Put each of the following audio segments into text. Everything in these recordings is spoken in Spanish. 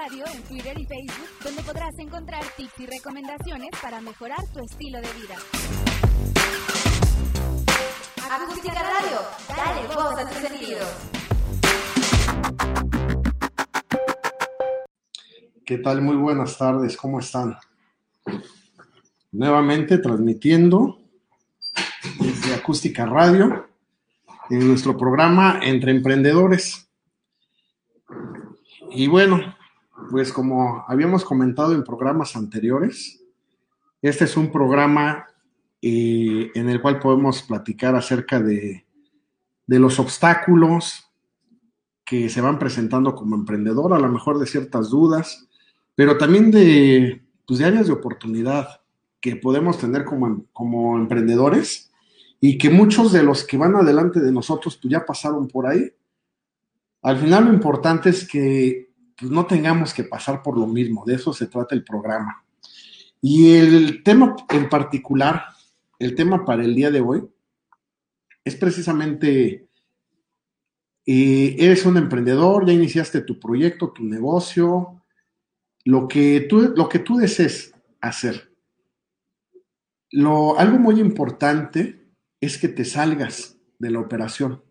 Radio en Twitter y Facebook, donde podrás encontrar tips y recomendaciones para mejorar tu estilo de vida. Acústica Radio, dale voz a tus sentidos. ¿Qué tal? Muy buenas tardes, ¿cómo están? Nuevamente transmitiendo desde Acústica Radio en nuestro programa Entre Emprendedores. Y bueno, pues como habíamos comentado en programas anteriores, este es un programa eh, en el cual podemos platicar acerca de, de los obstáculos que se van presentando como emprendedor, a lo mejor de ciertas dudas, pero también de, pues, de áreas de oportunidad que podemos tener como, como emprendedores y que muchos de los que van adelante de nosotros pues ya pasaron por ahí. Al final lo importante es que pues, no tengamos que pasar por lo mismo, de eso se trata el programa. Y el tema en particular, el tema para el día de hoy, es precisamente, eh, eres un emprendedor, ya iniciaste tu proyecto, tu negocio, lo que tú, lo que tú desees hacer. Lo, algo muy importante es que te salgas de la operación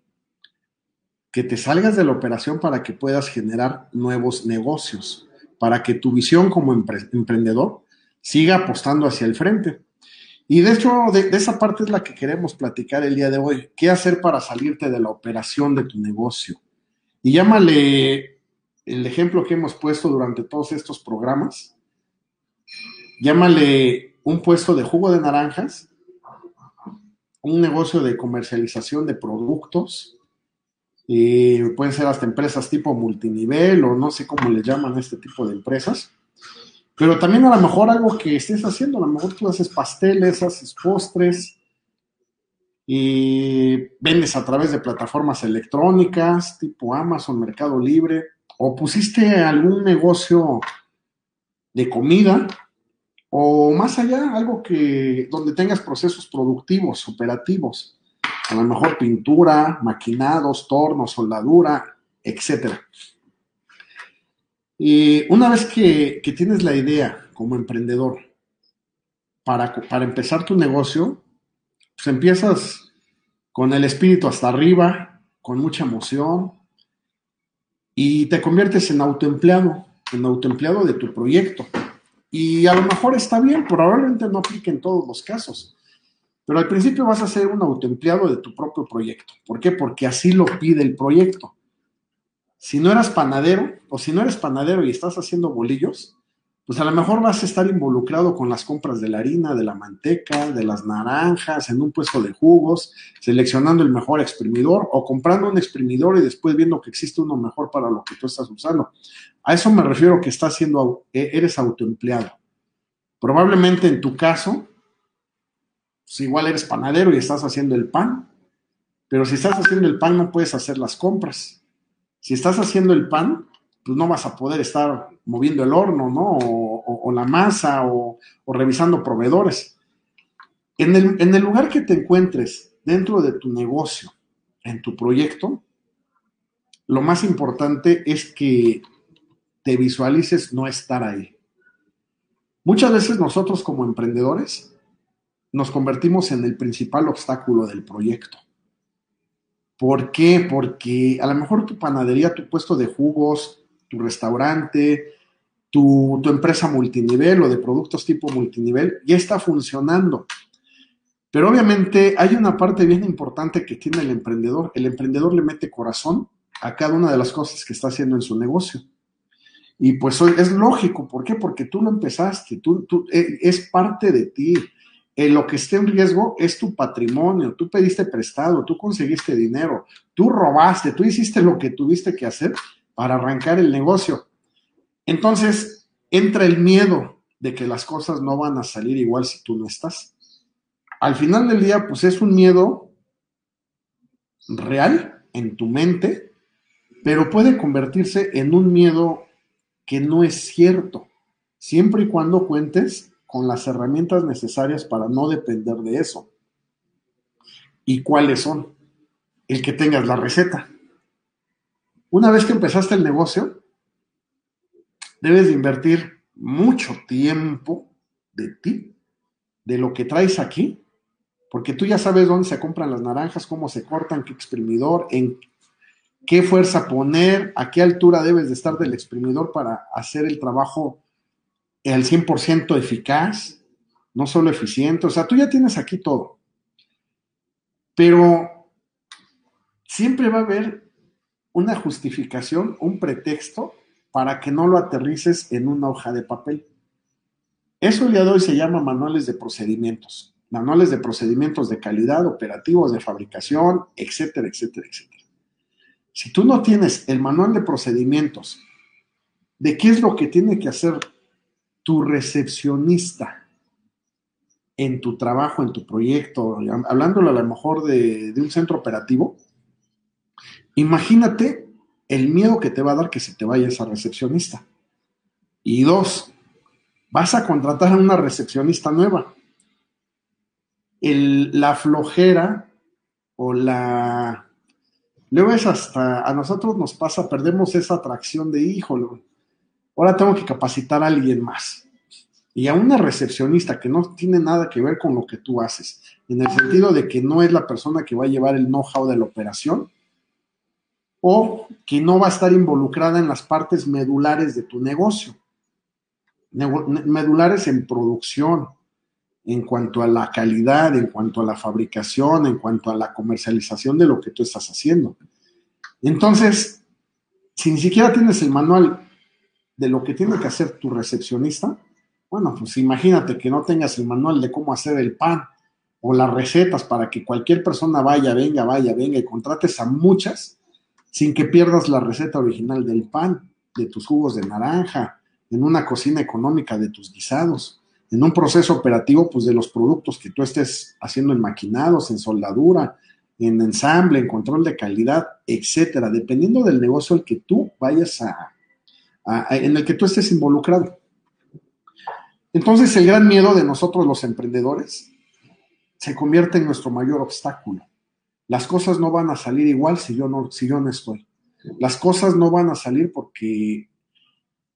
que te salgas de la operación para que puedas generar nuevos negocios, para que tu visión como emprendedor siga apostando hacia el frente. Y de hecho, de, esa parte es la que queremos platicar el día de hoy. ¿Qué hacer para salirte de la operación de tu negocio? Y llámale el ejemplo que hemos puesto durante todos estos programas. Llámale un puesto de jugo de naranjas, un negocio de comercialización de productos, y pueden ser hasta empresas tipo multinivel o no sé cómo le llaman a este tipo de empresas. Pero también a lo mejor algo que estés haciendo, a lo mejor tú haces pasteles, haces postres y vendes a través de plataformas electrónicas tipo Amazon, Mercado Libre, o pusiste algún negocio de comida o más allá, algo que donde tengas procesos productivos, operativos a lo mejor pintura, maquinados, tornos, soldadura, etc. Y una vez que, tienes la idea como emprendedor para, para empezar tu negocio, pues empiezas con el espíritu hasta arriba, con mucha emoción, y te conviertes en autoempleado, en autoempleado de tu proyecto. Y a lo mejor está bien, probablemente no aplique en todos los casos. Pero al principio vas a ser un autoempleado de tu propio proyecto. ¿Por qué? Porque así lo pide el proyecto. Si no eras panadero, o si no eres panadero y estás haciendo bolillos, pues a lo mejor vas a estar involucrado con las compras de la harina, de la manteca, de las naranjas, en un puesto de jugos, seleccionando el mejor exprimidor o comprando un exprimidor y después viendo que existe uno mejor para lo que tú estás usando. A eso me refiero que estás siendo, e-, eres autoempleado. Probablemente en tu caso, pues igual eres panadero y estás haciendo el pan, pero si estás haciendo el pan no puedes hacer las compras. Si estás haciendo el pan, pues no vas a poder estar moviendo el horno, ¿no? O, la masa o, revisando proveedores. En el, en el lugar que te encuentres dentro de tu negocio, en tu proyecto, lo más importante es que te visualices no estar ahí. Muchas veces nosotros como emprendedores nos convertimos en el principal obstáculo del proyecto. ¿Por qué? Porque a lo mejor tu panadería, tu puesto de jugos, tu restaurante, tu, empresa multinivel o de productos tipo multinivel ya está funcionando. Pero obviamente hay una parte bien importante que tiene el emprendedor. El emprendedor le mete corazón a cada una de las cosas que está haciendo en su negocio. Y pues es lógico, ¿por qué? Porque tú lo empezaste, tú, eh, es parte de ti lo que esté en riesgo es tu patrimonio, tú pediste prestado, tú conseguiste dinero, tú robaste, tú hiciste lo que tuviste que hacer para arrancar el negocio. Entonces, entra el miedo de que las cosas no van a salir igual si tú no estás. Al final del día, pues es un miedo real en tu mente, pero puede convertirse en un miedo que no es cierto, siempre y cuando cuentes con las herramientas necesarias para no depender de eso. ¿Y cuáles son? El que tengas la receta. Una vez que empezaste el negocio, debes de invertir mucho tiempo de ti, de lo que traes aquí, porque tú ya sabes dónde se compran las naranjas, cómo se cortan, qué exprimidor, en qué fuerza poner, a qué altura debes de estar del exprimidor para hacer el trabajo al 100% eficaz, no solo eficiente, o sea, tú ya tienes aquí todo. Pero siempre va a haber una justificación, un pretexto para que no lo aterrices en una hoja de papel. Eso el día de hoy se llama manuales de procedimientos, manuales de procedimientos de calidad, operativos de fabricación, etcétera, etcétera, etcétera. Si tú no tienes el manual de procedimientos de qué es lo que tiene que hacer tu recepcionista en tu trabajo, en tu proyecto, hablándolo a lo mejor de, un centro operativo, imagínate el miedo que te va a dar que se te vaya esa recepcionista. Y dos, vas a contratar a una recepcionista nueva. la flojera o la... Luego es hasta, a nosotros nos pasa, perdemos esa atracción de, híjole, ahora tengo que capacitar a alguien más. Y a una recepcionista que no tiene nada que ver con lo que tú haces, en el sentido de que no es la persona que va a llevar el know-how de la operación, o que no va a estar involucrada en las partes medulares de tu negocio. Medulares en producción, en cuanto a la calidad, en cuanto a la fabricación, en cuanto a la comercialización de lo que tú estás haciendo. Entonces, si ni siquiera tienes el manual de lo que tiene que hacer tu recepcionista, bueno, pues imagínate que no tengas el manual de cómo hacer el pan o las recetas para que cualquier persona vaya, venga, vaya, venga y contrates a muchas sin que pierdas la receta original del pan, de tus jugos de naranja, en una cocina económica de tus guisados, en un proceso operativo pues de los productos que tú estés haciendo en maquinados, en soldadura, en ensamble, en control de calidad, etcétera, dependiendo del negocio al que tú vayas a, en el que tú estés involucrado. Entonces, el gran miedo de nosotros los emprendedores se convierte en nuestro mayor obstáculo. Las cosas no van a salir igual si yo no, si yo no estoy. Las cosas no van a salir porque,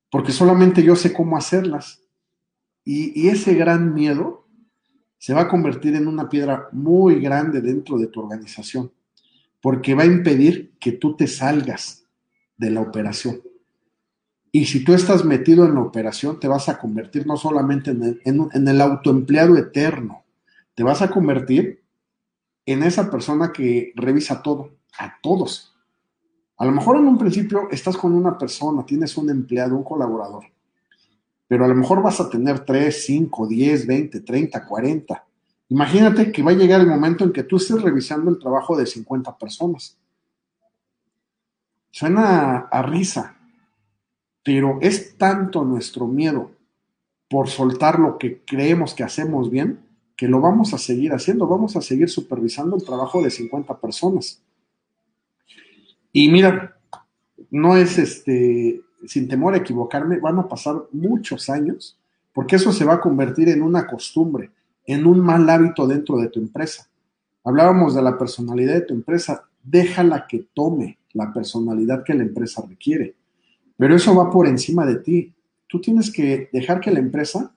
porque solamente yo sé cómo hacerlas. Y, y ese gran miedo se va a convertir en una piedra muy grande dentro de tu organización, porque va a impedir que tú te salgas de la operación. Y si tú estás metido en la operación, te vas a convertir no solamente en el, autoempleado eterno, te vas a convertir en esa persona que revisa todo, a todos. A lo mejor en un principio estás con una persona, tienes un empleado, un colaborador, pero a lo mejor vas a tener 3, 5, 10, 20, 30, 40. Imagínate que va a llegar el momento en que tú estés revisando el trabajo de 50 personas. Suena a risa, pero es tanto nuestro miedo por soltar lo que creemos que hacemos bien que lo vamos a seguir haciendo, vamos a seguir supervisando el trabajo de 50 personas. Y mira, no es este, sin temor a equivocarme, van a pasar muchos años, porque eso se va a convertir en una costumbre, en un mal hábito dentro de tu empresa. Hablábamos de la personalidad de tu empresa, déjala que tome la personalidad que la empresa requiere, pero eso va por encima de ti. Tú tienes que dejar que la empresa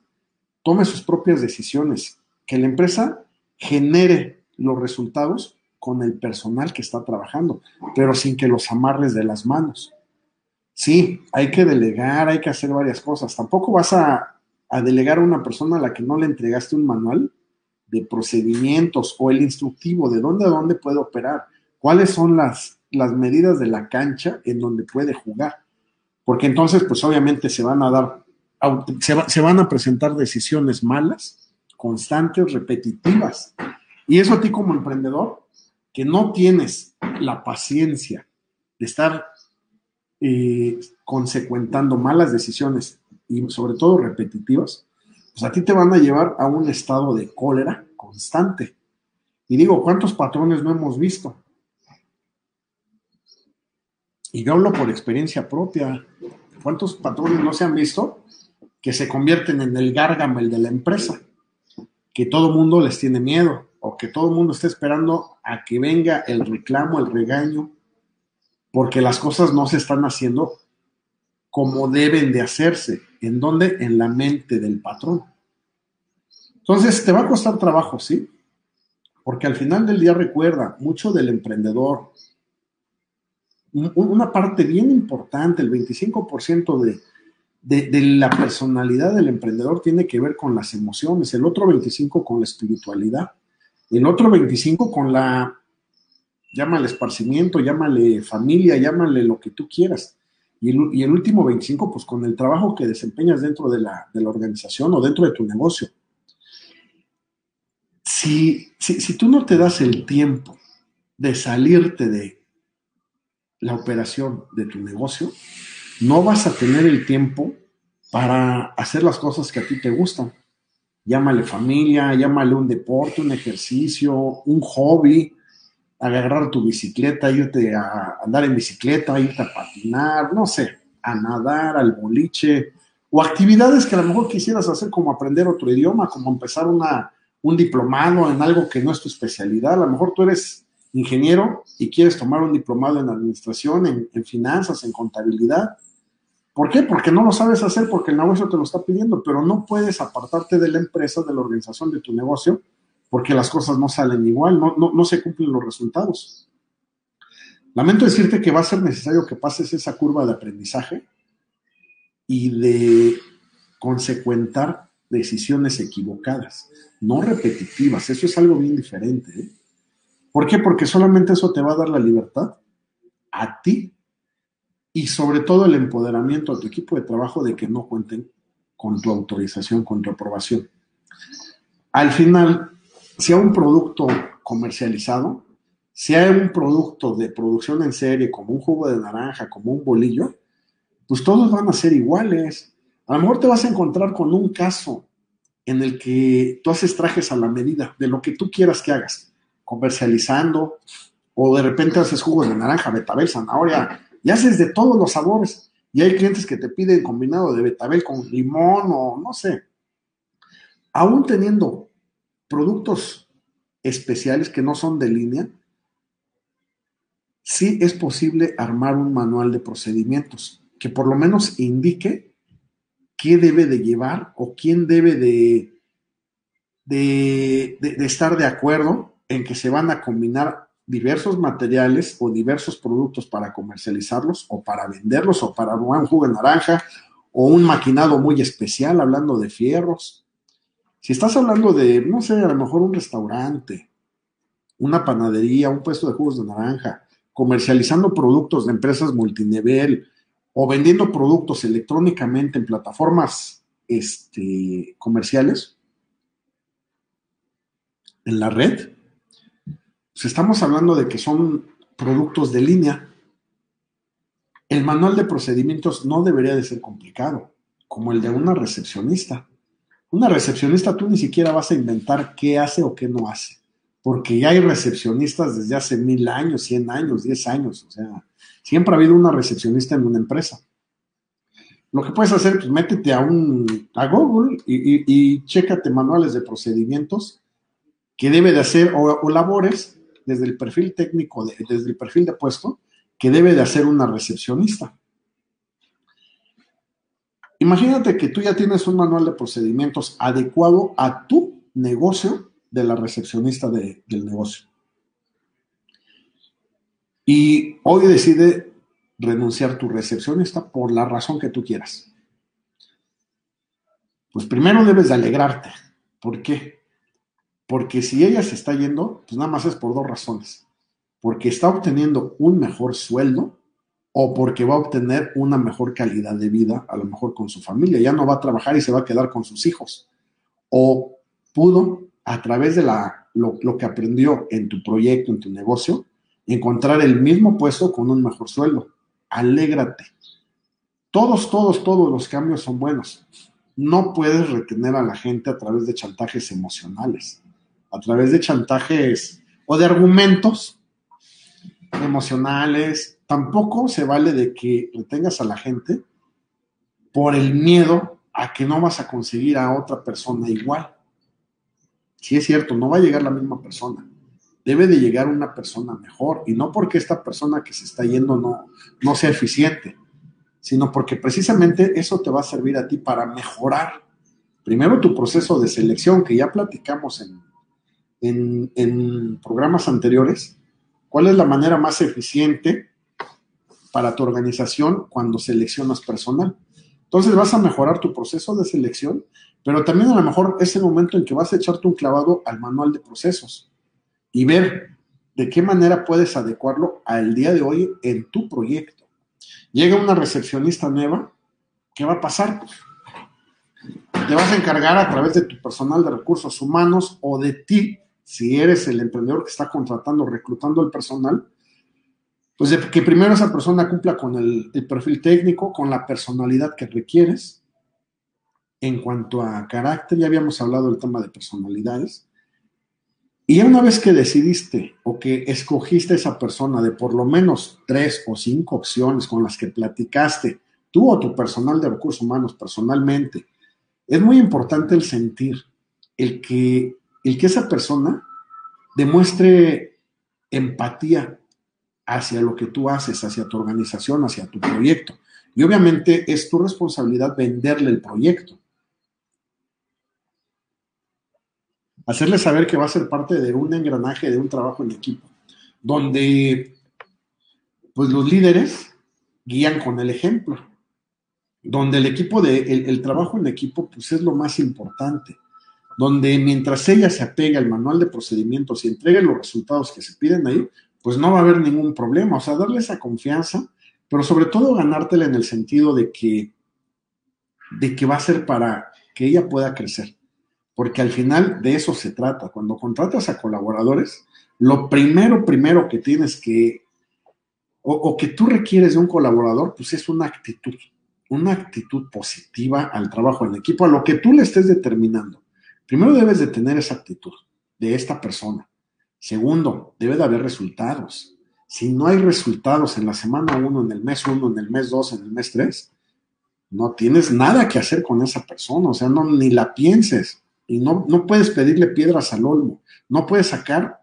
tome sus propias decisiones, que la empresa genere los resultados con el personal que está trabajando, pero sin que los amarres de las manos. Sí, hay que delegar, hay que hacer varias cosas. Tampoco vas a, delegar a una persona a la que no le entregaste un manual de procedimientos o el instructivo de dónde a dónde puede operar, cuáles son las, las medidas de la cancha en donde puede jugar. Porque entonces, pues obviamente se van a dar, se, se van a presentar decisiones malas constantes, repetitivas. Y eso a ti como emprendedor, que no tienes la paciencia de estar eh, consecuentando malas decisiones y sobre todo repetitivas, pues a ti te van a llevar a un estado de cólera constante. Y digo, ¿cuántos patrones no hemos visto? Y yo hablo por experiencia propia. ¿Cuántos patrones no se han visto que se convierten en el gárgamel de la empresa? que todo mundo les tiene miedo o que todo el mundo está esperando a que venga el reclamo, el regaño, porque las cosas no se están haciendo como deben de hacerse. ¿En dónde? En la mente del patrón. Entonces, te va a costar trabajo, ¿sí? Porque al final del día recuerda, mucho del emprendedor, una parte bien importante, el 25% de, de, de, la personalidad del emprendedor tiene que ver con las emociones, el otro 25% con la espiritualidad, el otro 25% con la, llámale esparcimiento, llámale familia, llámale lo que tú quieras. Y el, y el último 25%, pues con el trabajo que desempeñas dentro de la, de la organización o dentro de tu negocio. Si, si, si tú no te das el tiempo de salirte de la operación de tu negocio, no vas a tener el tiempo para hacer las cosas que a ti te gustan. Llámale familia, llámale un deporte, un ejercicio, un hobby, agarrar tu bicicleta, irte a andar en bicicleta, irte a patinar, no sé, a nadar, al boliche, o actividades que a lo mejor quisieras hacer como aprender otro idioma, como empezar una, un diplomado en algo que no es tu especialidad. A lo mejor tú eres ingeniero y quieres tomar un diplomado en administración, en, finanzas, en contabilidad. ¿Por qué? Porque no lo sabes hacer, porque el negocio te lo está pidiendo, pero no puedes apartarte de la empresa, de la organización de tu negocio, porque las cosas no salen igual, no, no, no se cumplen los resultados. Lamento decirte que va a ser necesario que pases esa curva de aprendizaje y de consecuentar decisiones equivocadas, no repetitivas. Eso es algo bien diferente. ¿eh? ¿Por qué? Porque solamente eso te va a dar la libertad a ti y sobre todo el empoderamiento a tu equipo de trabajo de que no cuenten con tu autorización, con tu aprobación. Al final, sea un producto comercializado, sea un producto de producción en serie, como un jugo de naranja, como un bolillo, pues todos van a ser iguales. A lo mejor te vas a encontrar con un caso en el que tú haces trajes a la medida de lo que tú quieras que hagas, comercializando, o de repente haces jugos de naranja, betabel, zanahoria, y haces de todos los sabores. Y hay clientes que te piden combinado de betabel con limón o no sé. Aún teniendo productos especiales que no son de línea, sí es posible armar un manual de procedimientos que por lo menos indique qué debe de llevar o quién debe de, de, de, estar de acuerdo en que se van a combinar diversos materiales o diversos productos para comercializarlos o para venderlos o para un jugo de naranja o un maquinado muy especial hablando de fierros. Si estás hablando de, no sé, a lo mejor un restaurante, una panadería, un puesto de jugos de naranja, comercializando productos de empresas multinivel o vendiendo productos electrónicamente en plataformas este, comerciales en la red, pues estamos hablando de que son productos de línea. El manual de procedimientos no debería de ser complicado, como el de una recepcionista. Una recepcionista tú ni siquiera vas a inventar qué hace o qué no hace, porque ya hay recepcionistas desde hace mil años, cien años, diez años, o sea, siempre ha habido una recepcionista en una empresa. Lo que puedes hacer, pues métete a, un, a Google y, y, chécate manuales de procedimientos que debe de hacer o labores desde el perfil técnico, de, desde el perfil de puesto, que debe de hacer una recepcionista. Imagínate que tú ya tienes un manual de procedimientos adecuado a tu negocio de la recepcionista de, del negocio. Y hoy decide renunciar tu recepcionista por la razón que tú quieras. Pues primero debes de alegrarte. ¿Por qué? Porque si ella se está yendo, pues nada más es por dos razones. Porque está obteniendo un mejor sueldo o porque va a obtener una mejor calidad de vida, a lo mejor con su familia. Ya no va a trabajar y se va a quedar con sus hijos. O pudo, a través de lo, lo que aprendió en tu proyecto, en tu negocio, encontrar el mismo puesto con un mejor sueldo. Alégrate. Todos, todos, todos los cambios son buenos. No puedes retener a la gente a través de chantajes emocionales a través de chantajes o de argumentos emocionales. Tampoco se vale de que retengas a la gente por el miedo a que no vas a conseguir a otra persona igual. Sí es cierto, no va a llegar la misma persona. Debe de llegar una persona mejor y no porque esta persona que se está yendo no, no sea eficiente, sino porque precisamente eso te va a servir a ti para mejorar primero tu proceso de selección, que ya platicamos en, en, programas anteriores, cuál es la manera más eficiente para tu organización cuando seleccionas personal. Entonces vas a mejorar tu proceso de selección, pero también a lo mejor es el momento en que vas a echarte un clavado al manual de procesos y ver de qué manera puedes adecuarlo al día de hoy en tu proyecto. Llega una recepcionista nueva, ¿qué va a pasar? Te vas a encargar a través de tu personal de recursos humanos o de ti, si eres el emprendedor que está contratando, reclutando el personal, pues que primero esa persona cumpla con el, el perfil técnico, con la personalidad que requieres. En cuanto a carácter, ya habíamos hablado del tema de personalidades. Y una vez que decidiste o que escogiste a esa persona de por lo menos tres o cinco opciones con las que platicaste, tú o tu personal de recursos humanos personalmente, es muy importante el sentir, el que, el que esa persona demuestre empatía hacia lo que tú haces, hacia tu organización, hacia tu proyecto. Y obviamente es tu responsabilidad venderle el proyecto. hacerle saber que va a ser parte de un engranaje, de un trabajo en equipo, donde pues los líderes guían con el ejemplo, donde el equipo de, el, trabajo en equipo pues es lo más importante, donde mientras ella se apegue al manual de procedimientos y entregue los resultados que se piden ahí, pues no va a haber ningún problema, o sea, darle esa confianza, pero sobre todo ganártela en el sentido de que, de que va a ser para que ella pueda crecer porque al final de eso se trata. Cuando contratas a colaboradores, lo primero, primero que tienes que, o, que tú requieres de un colaborador, pues es una actitud, una actitud positiva al trabajo en equipo, a lo que tú le estés determinando. Primero debes de tener esa actitud de esta persona. Segundo, debe de haber resultados. Si no hay resultados en la semana uno, en el mes uno, en el mes dos, en el mes tres, no tienes nada que hacer con esa persona, o sea, no, ni la pienses y no, no puedes pedirle piedras al olmo, no puedes sacar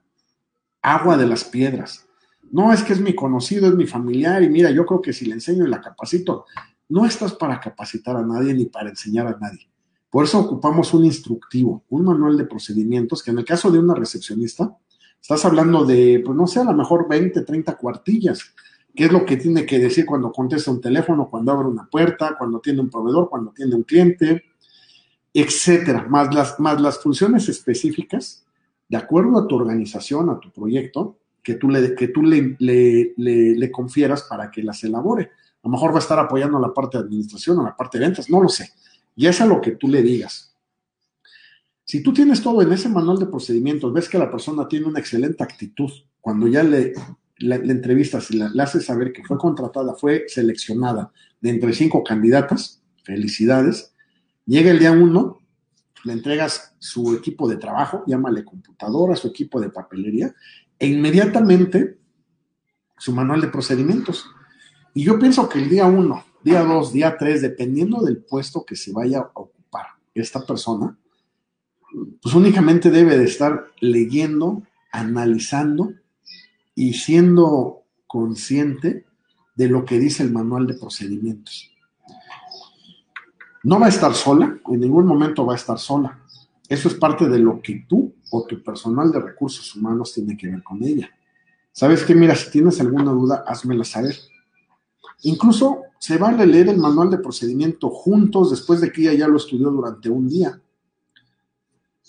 agua de las piedras. No es que es mi conocido, es mi familiar y mira, yo creo que si le enseño y la capacito, no estás para capacitar a nadie ni para enseñar a nadie. Por eso ocupamos un instructivo, un manual de procedimientos, que en el caso de una recepcionista, estás hablando de, pues no sé, a lo mejor 20, 30 cuartillas. ¿Qué es lo que tiene que decir cuando contesta un teléfono, cuando abre una puerta, cuando tiene un proveedor, cuando tiene un cliente? etcétera, más las, más las funciones específicas, de acuerdo a tu organización, a tu proyecto, que tú, le, que tú le, le, confieras para que las elabore. A lo mejor va a estar apoyando la parte de administración, a la parte de ventas, no lo sé. Y es a lo que tú le digas. Si tú tienes todo en ese manual de procedimientos, ves que la persona tiene una excelente actitud, cuando ya le, le, entrevistas y le haces saber que fue contratada, fue seleccionada de entre cinco candidatas, felicidades, Llega el día uno, le entregas su equipo de trabajo, llámale computadora, su equipo de papelería, e inmediatamente su manual de procedimientos. Y yo pienso que el día uno, día dos, día tres, dependiendo del puesto que se vaya a ocupar esta persona, pues únicamente debe de estar leyendo, analizando y siendo consciente de lo que dice el manual de procedimientos. No va a estar sola, en ningún momento va a estar sola. Eso es parte de lo que tú o tu personal de recursos humanos tiene que ver con ella. ¿Sabes qué? Mira, si tienes alguna duda, házmela saber. Incluso se va a leer el manual de procedimiento juntos después de que ella ya lo estudió durante un día.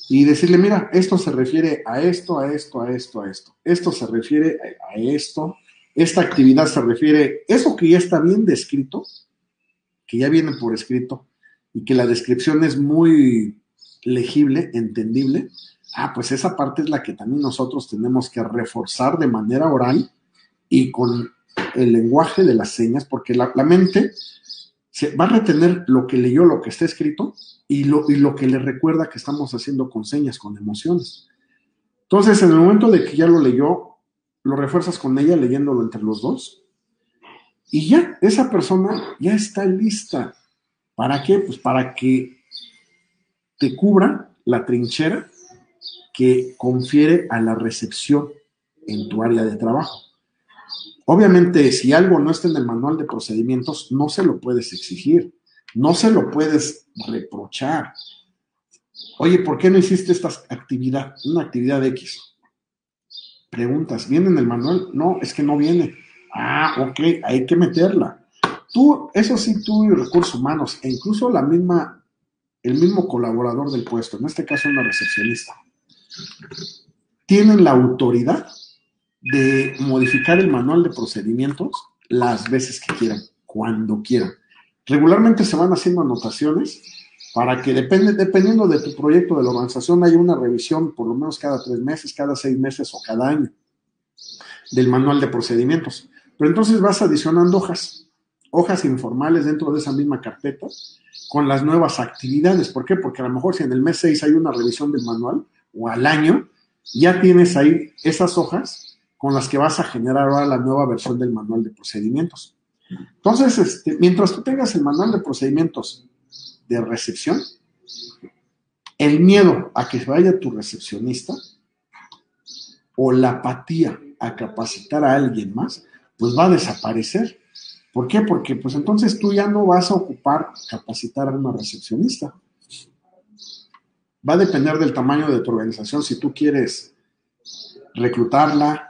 Y decirle, mira, esto se refiere a esto, a esto, a esto, a esto. Esto se refiere a esto. Esta actividad se refiere, eso que ya está bien descrito, que ya viene por escrito, y que la descripción es muy legible, entendible, ah, pues esa parte es la que también nosotros tenemos que reforzar de manera oral y con el lenguaje de las señas, porque la, mente se va a retener lo que leyó, lo que está escrito y lo, y lo que le recuerda que estamos haciendo con señas, con emociones. Entonces, en el momento de que ya lo leyó, lo refuerzas con ella leyéndolo entre los dos y ya, esa persona ya está lista ¿Para qué? Pues para que te cubra la trinchera que confiere a la recepción en tu área de trabajo. Obviamente, si algo no está en el manual de procedimientos, no se lo puedes exigir, no se lo puedes reprochar. Oye, ¿por qué no hiciste esta actividad? Una actividad X. Preguntas, ¿viene en el manual? No, es que no viene. Ah, ok, hay que meterla. Tú, eso sí, tú y recursos humanos, e incluso la misma, el mismo colaborador del puesto, en este caso una recepcionista, tienen la autoridad de modificar el manual de procedimientos las veces que quieran, cuando quieran. Regularmente se van haciendo anotaciones para que depende, dependiendo de tu proyecto de la organización haya una revisión por lo menos cada tres meses, cada seis meses o cada año del manual de procedimientos. Pero entonces vas adicionando hojas, hojas informales dentro de esa misma carpeta con las nuevas actividades. ¿Por qué? Porque a lo mejor si en el mes 6 hay una revisión del manual o al año, ya tienes ahí esas hojas con las que vas a generar ahora la nueva versión del manual de procedimientos. Entonces, este, mientras tú tengas el manual de procedimientos de recepción, el miedo a que vaya tu recepcionista o la apatía a capacitar a alguien más, pues va a desaparecer. ¿Por qué? Porque pues entonces tú ya no vas a ocupar capacitar a una recepcionista. Va a depender del tamaño de tu organización si tú quieres reclutarla,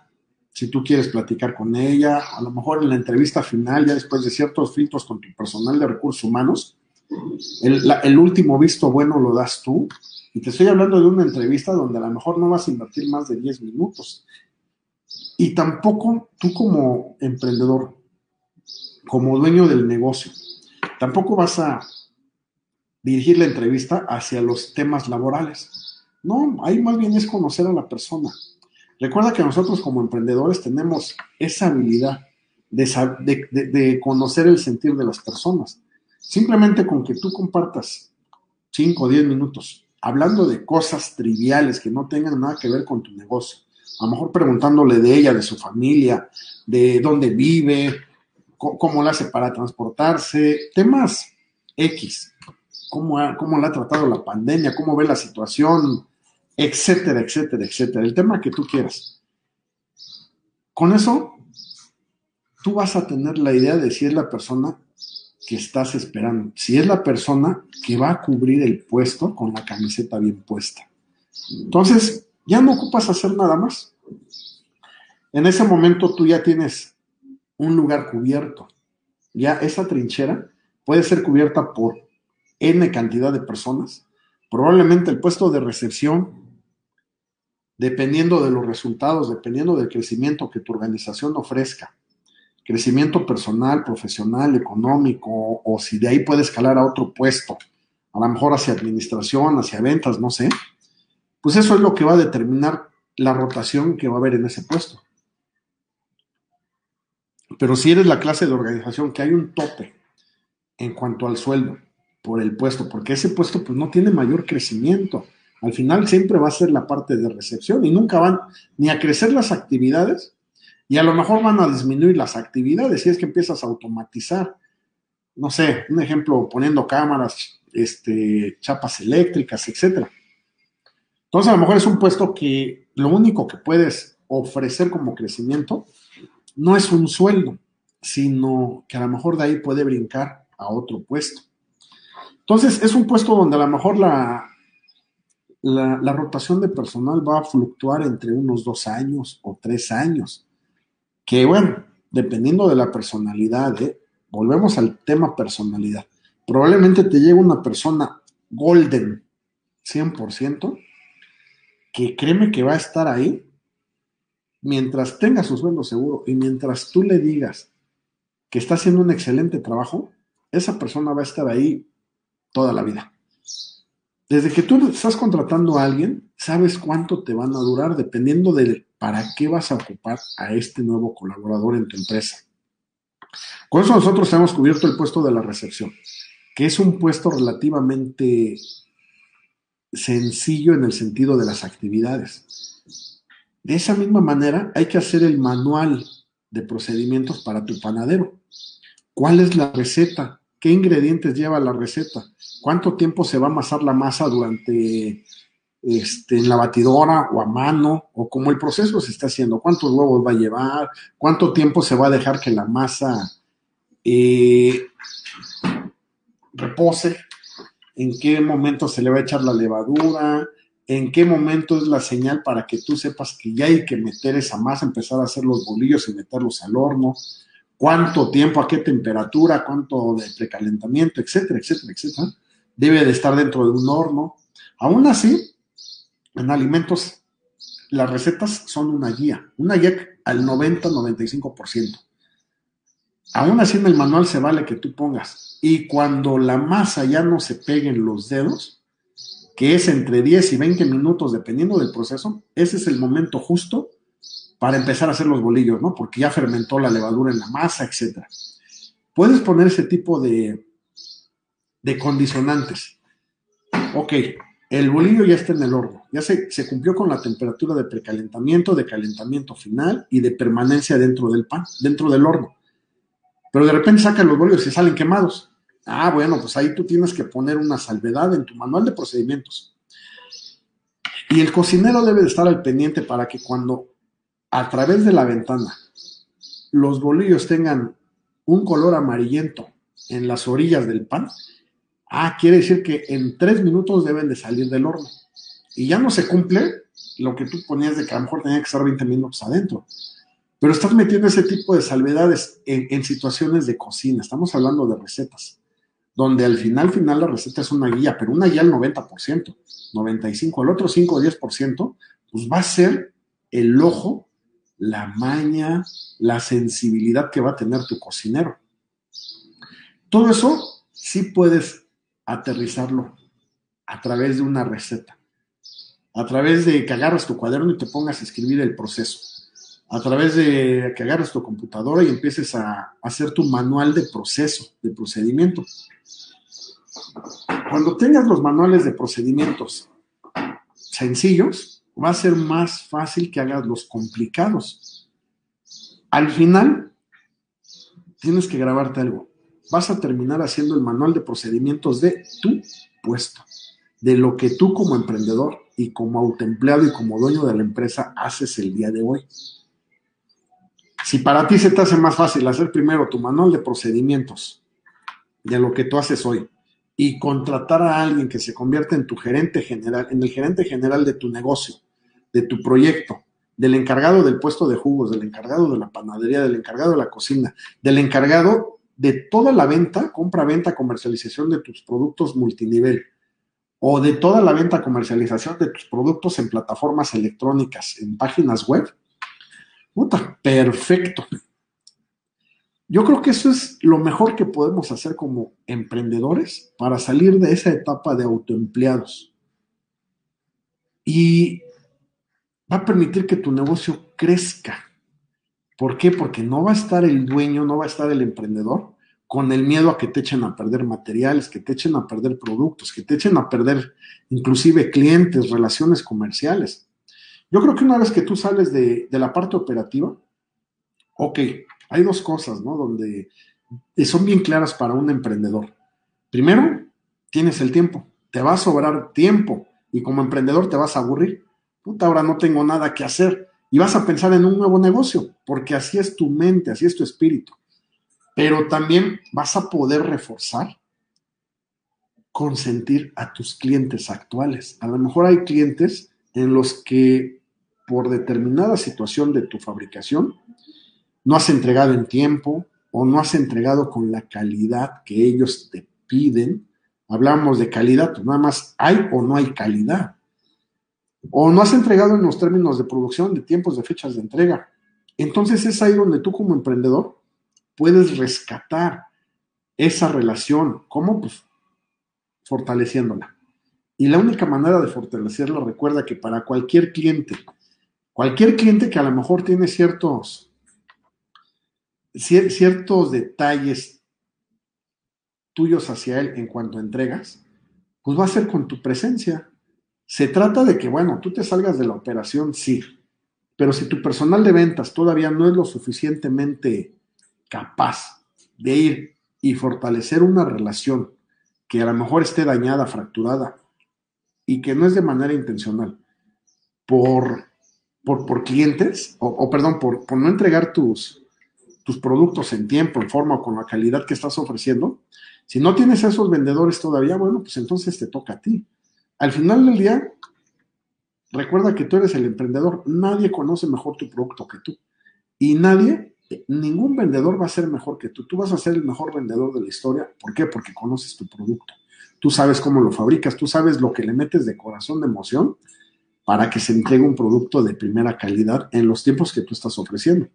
si tú quieres platicar con ella, a lo mejor en la entrevista final, ya después de ciertos filtros con tu personal de recursos humanos, el, último visto bueno lo das tú. Y te estoy hablando de una entrevista donde a lo mejor no vas a invertir más de 10 minutos. Y tampoco tú como emprendedor, como dueño del negocio, tampoco vas a dirigir la entrevista hacia los temas laborales. No, ahí más bien es conocer a la persona Recuerda que nosotros como emprendedores tenemos esa habilidad de, conocer el sentir de las personas. Simplemente con que tú compartas 5 o 10 minutos hablando de cosas triviales que no tengan nada que ver con tu negocio. A lo mejor preguntándole de ella, de su familia, de dónde vive, cómo la hace para transportarse, temas X, cómo, cómo la ha tratado la pandemia, cómo ve la situación etcétera, etcétera, etcétera, el tema que tú quieras. Con eso, tú vas a tener la idea de si es la persona que estás esperando, si es la persona que va a cubrir el puesto con la camiseta bien puesta. Entonces, ya no ocupas hacer nada más. En ese momento tú ya tienes un lugar cubierto. Ya esa trinchera puede ser cubierta por N cantidad de personas. Probablemente el puesto de recepción dependiendo de los resultados, dependiendo del crecimiento que tu organización ofrezca, crecimiento personal, profesional, económico, o si de ahí puede escalar a otro puesto, a lo mejor hacia administración, hacia ventas, no sé, pues eso es lo que va a determinar la rotación que va a haber en ese puesto. Pero si eres la clase de organización que hay un tope en cuanto al sueldo por el puesto, porque ese puesto pues no tiene mayor crecimiento, al final siempre va a ser la parte de recepción y nunca van ni a crecer las actividades y a lo mejor van a disminuir las actividades si es que empiezas a automatizar. No sé, un ejemplo, poniendo cámaras, este, chapas eléctricas, etc. Entonces a lo mejor es un puesto que lo único que puedes ofrecer como crecimiento no es un sueldo, sino que a lo mejor de ahí puede brincar a otro puesto. Entonces es un puesto donde a lo mejor la, la, rotación de personal va a fluctuar entre unos dos años o tres años. Que bueno, dependiendo de la personalidad, ¿eh? volvemos al tema personalidad. Probablemente te llegue una persona golden 100%, que créeme que va a estar ahí mientras tenga su sueldo seguro y mientras tú le digas que está haciendo un excelente trabajo, esa persona va a estar ahí toda la vida. Desde que tú estás contratando a alguien, sabes cuánto te van a durar dependiendo de para qué vas a ocupar a este nuevo colaborador en tu empresa. Con eso nosotros hemos cubierto el puesto de la recepción, que es un puesto relativamente sencillo en el sentido de las actividades. De esa misma manera hay que hacer el manual de procedimientos para tu panadero. ¿Cuál es la receta? ¿Qué ingredientes lleva la receta? ¿Cuánto tiempo se va a amasar la masa durante este, en la batidora o a mano, o como el proceso se está haciendo, cuántos huevos va a llevar, cuánto tiempo se va a dejar que la masa eh, repose, en qué momento se le va a echar la levadura, en qué momento es la señal para que tú sepas que ya hay que meter esa masa, empezar a hacer los bolillos y meterlos al horno, cuánto tiempo, a qué temperatura, cuánto de precalentamiento, etcétera, etcétera, etcétera, debe de estar dentro de un horno. Aún así, en alimentos, las recetas son una guía, una guía al 90-95%. Aún así en el manual se vale que tú pongas. Y cuando la masa ya no se pegue en los dedos, que es entre 10 y 20 minutos dependiendo del proceso, ese es el momento justo para empezar a hacer los bolillos, ¿no? Porque ya fermentó la levadura en la masa, etc. Puedes poner ese tipo de, de condicionantes. Ok, el bolillo ya está en el horno, ya se, se, cumplió con la temperatura de precalentamiento, de calentamiento final y de permanencia dentro del pan, dentro del horno. Pero de repente sacan los bolillos y salen quemados. Ah, bueno, pues ahí tú tienes que poner una salvedad en tu manual de procedimientos. Y el cocinero debe de estar al pendiente para que cuando a través de la ventana los bolillos tengan un color amarillento en las orillas del pan, ah, quiere decir que en tres minutos deben de salir del horno. Y ya no se cumple lo que tú ponías de que a lo mejor tenía que estar 20 minutos adentro. Pero estás metiendo ese tipo de salvedades en, situaciones de cocina. Estamos hablando de recetas donde al final, final la receta es una guía, pero una guía al 90%, 95%, el otro 5 o 10%, pues va a ser el ojo, la maña, la sensibilidad que va a tener tu cocinero. Todo eso sí puedes aterrizarlo a través de una receta, a través de que agarras tu cuaderno y te pongas a escribir el proceso, a través de que agarras tu computadora y empieces a hacer tu manual de proceso, de procedimiento. Cuando tengas los manuales de procedimientos sencillos, va a ser más fácil que hagas los complicados. Al final, tienes que grabarte algo. Vas a terminar haciendo el manual de procedimientos de tu puesto, de lo que tú como emprendedor y como autoempleado y como dueño de la empresa haces el día de hoy. Si para ti se te hace más fácil hacer primero tu manual de procedimientos de lo que tú haces hoy y contratar a alguien que se convierta en tu gerente general, en el gerente general de tu negocio, de tu proyecto, del encargado del puesto de jugos, del encargado de la panadería, del encargado de la cocina, del encargado de toda la venta, compra, venta, comercialización de tus productos multinivel o de toda la venta, comercialización de tus productos en plataformas electrónicas, en páginas web. Puta, perfecto. Yo creo que eso es lo mejor que podemos hacer como emprendedores para salir de esa etapa de autoempleados. Y va a permitir que tu negocio crezca. ¿Por qué? Porque no va a estar el dueño, no va a estar el emprendedor con el miedo a que te echen a perder materiales, que te echen a perder productos, que te echen a perder inclusive clientes, relaciones comerciales. Yo creo que una vez que tú sales de, la parte operativa, ok, hay dos cosas, ¿no? Donde son bien claras para un emprendedor. Primero, tienes el tiempo. Te va a sobrar tiempo y como emprendedor te vas a aburrir. Puta, ahora no tengo nada que hacer. Y vas a pensar en un nuevo negocio, porque así es tu mente, así es tu espíritu. Pero también vas a poder reforzar, consentir a tus clientes actuales. A lo mejor hay clientes en los que por determinada situación de tu fabricación no has entregado en tiempo o no has entregado con la calidad que ellos te piden. Hablamos de calidad, pues nada más hay o no hay calidad. O no has entregado en los términos de producción, de tiempos, de fechas de entrega. Entonces es ahí donde tú como emprendedor puedes rescatar esa relación. ¿Cómo? Pues fortaleciéndola. Y la única manera de fortalecerla, recuerda que para cualquier cliente, cualquier cliente que a lo mejor tiene ciertos ciertos detalles tuyos hacia él en cuanto entregas, pues va a ser con tu presencia. Se trata de que, bueno, tú te salgas de la operación, sí, pero si tu personal de ventas todavía no es lo suficientemente capaz de ir y fortalecer una relación que a lo mejor esté dañada, fracturada, y que no es de manera intencional, por, por, clientes, o, perdón, por, por, no entregar tus, tus productos en tiempo, en forma o con la calidad que estás ofreciendo, si no tienes esos vendedores todavía, bueno, pues entonces te toca a ti. Al final del día, recuerda que tú eres el emprendedor, nadie conoce mejor tu producto que tú. Y nadie, ningún vendedor va a ser mejor que tú. Tú vas a ser el mejor vendedor de la historia. ¿Por qué? Porque conoces tu producto. Tú sabes cómo lo fabricas, tú sabes lo que le metes de corazón, de emoción, para que se entregue un producto de primera calidad en los tiempos que tú estás ofreciendo.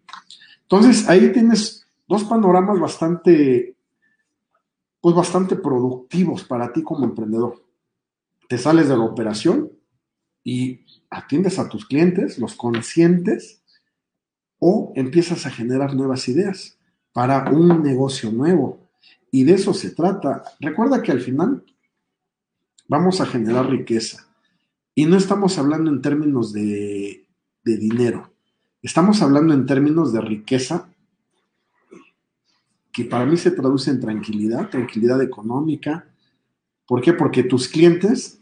Entonces, ahí tienes dos panoramas bastante, pues bastante productivos para ti como emprendedor. Te sales de la operación y atiendes a tus clientes, los conscientes, o empiezas a generar nuevas ideas para un negocio nuevo. Y de eso se trata. Recuerda que al final vamos a generar riqueza. Y no estamos hablando en términos de, de dinero. Estamos hablando en términos de riqueza que para mí se traduce en tranquilidad, tranquilidad económica. ¿Por qué? Porque tus clientes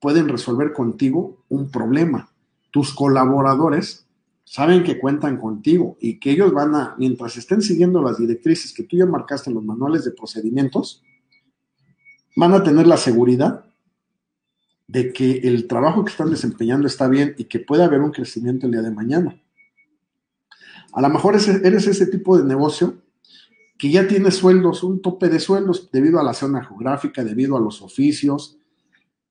pueden resolver contigo un problema. Tus colaboradores saben que cuentan contigo y que ellos van a, mientras estén siguiendo las directrices que tú ya marcaste en los manuales de procedimientos, van a tener la seguridad de que el trabajo que están desempeñando está bien y que puede haber un crecimiento el día de mañana. A lo mejor eres ese tipo de negocio que ya tiene sueldos, un tope de sueldos debido a la zona geográfica, debido a los oficios,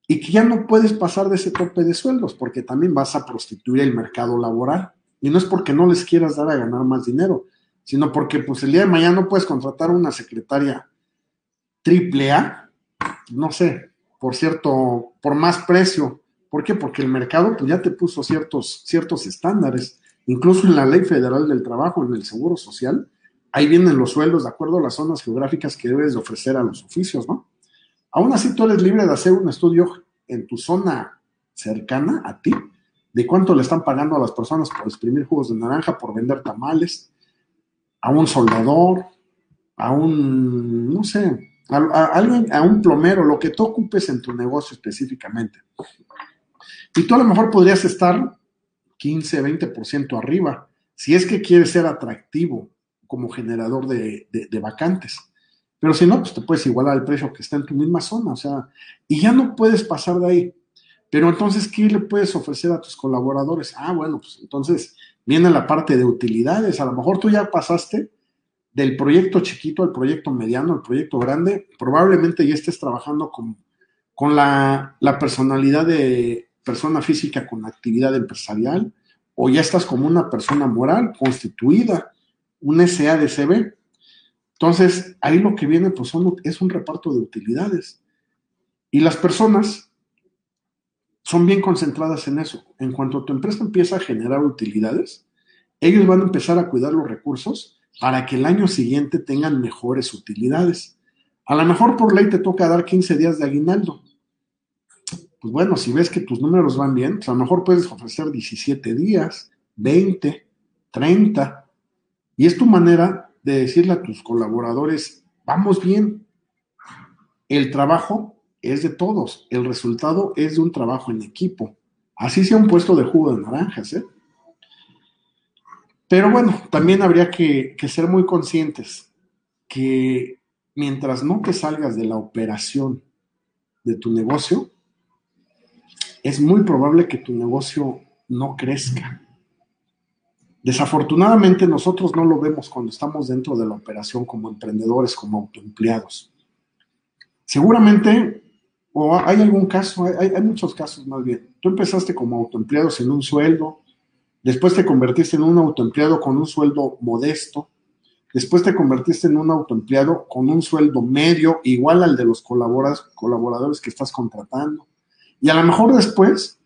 y que ya no puedes pasar de ese tope de sueldos porque también vas a prostituir el mercado laboral. Y no es porque no les quieras dar a ganar más dinero, sino porque pues el día de mañana no puedes contratar una secretaria triple A, no sé, por cierto, por más precio. ¿Por qué? Porque el mercado pues ya te puso ciertos, ciertos estándares Incluso en la Ley Federal del Trabajo, en el Seguro Social, ahí vienen los sueldos de acuerdo a las zonas geográficas que debes de ofrecer a los oficios, ¿no? Aún así, tú eres libre de hacer un estudio en tu zona cercana a ti, de cuánto le están pagando a las personas por exprimir jugos de naranja, por vender tamales, a un soldador, a un, no sé, a, alguien, a un plomero, lo que tú ocupes en tu negocio específicamente. Y tú a lo mejor podrías estar 15, 20% arriba, si es que quieres ser atractivo como generador de, vacantes. Pero si no, pues te puedes igualar al precio que está en tu misma zona, o sea, y ya no puedes pasar de ahí. Pero entonces, ¿qué le puedes ofrecer a tus colaboradores? Ah, bueno, pues entonces viene la parte de utilidades. A lo mejor tú ya pasaste del proyecto chiquito al proyecto mediano, al proyecto grande. Probablemente ya estés trabajando con, con la, la personalidad de, persona física con actividad empresarial o ya estás como una persona moral constituida, un SADCB. Entonces, ahí lo que viene pues es un reparto de utilidades. Y las personas son bien concentradas en eso. En cuanto tu empresa empieza a generar utilidades, ellos van a empezar a cuidar los recursos para que el año siguiente tengan mejores utilidades. A lo mejor por ley te toca dar 15 días de aguinaldo, pues bueno, si ves que tus números van bien, pues a lo mejor puedes ofrecer 17 días, 20, 30. Y es tu manera de decirle a tus colaboradores, vamos bien. El trabajo es de todos, el resultado es de un trabajo en equipo. Así sea un puesto de jugo de naranjas, ¿eh? Pero bueno, también habría que, que ser muy conscientes que mientras no te salgas de la operación de tu negocio, es muy probable que tu negocio no crezca. Desafortunadamente nosotros no lo vemos cuando estamos dentro de la operación como emprendedores, como autoempleados. Seguramente, o hay algún caso, hay, muchos casos más bien. Tú empezaste como autoempleado sin un sueldo, después te convertiste en un autoempleado con un sueldo modesto, después te convertiste en un autoempleado con un sueldo medio, igual al de los colaboradores que estás contratando. Y a lo mejor después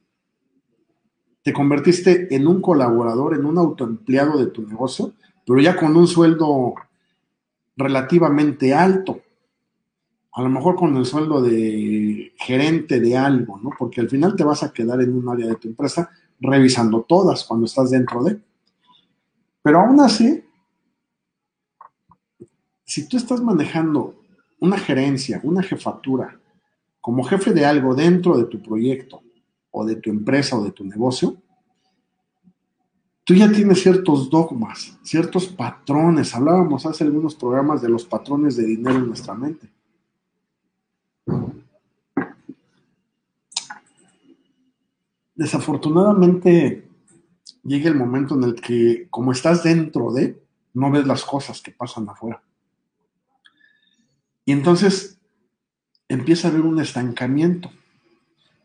te convertiste en un colaborador, en un autoempleado de tu negocio, pero ya con un sueldo relativamente alto. A lo mejor con el sueldo de gerente de algo, ¿no? Porque al final te vas a quedar en un área de tu empresa revisando todas cuando estás dentro de. Pero aún así, si tú estás manejando una gerencia, una jefatura, como jefe de algo dentro de tu proyecto o de tu empresa o de tu negocio, tú ya tienes ciertos dogmas, ciertos patrones. Hablábamos hace algunos programas de los patrones de dinero en nuestra mente. Desafortunadamente llega el momento en el que, como estás dentro de, no ves las cosas que pasan afuera. Y entonces empieza a haber un estancamiento.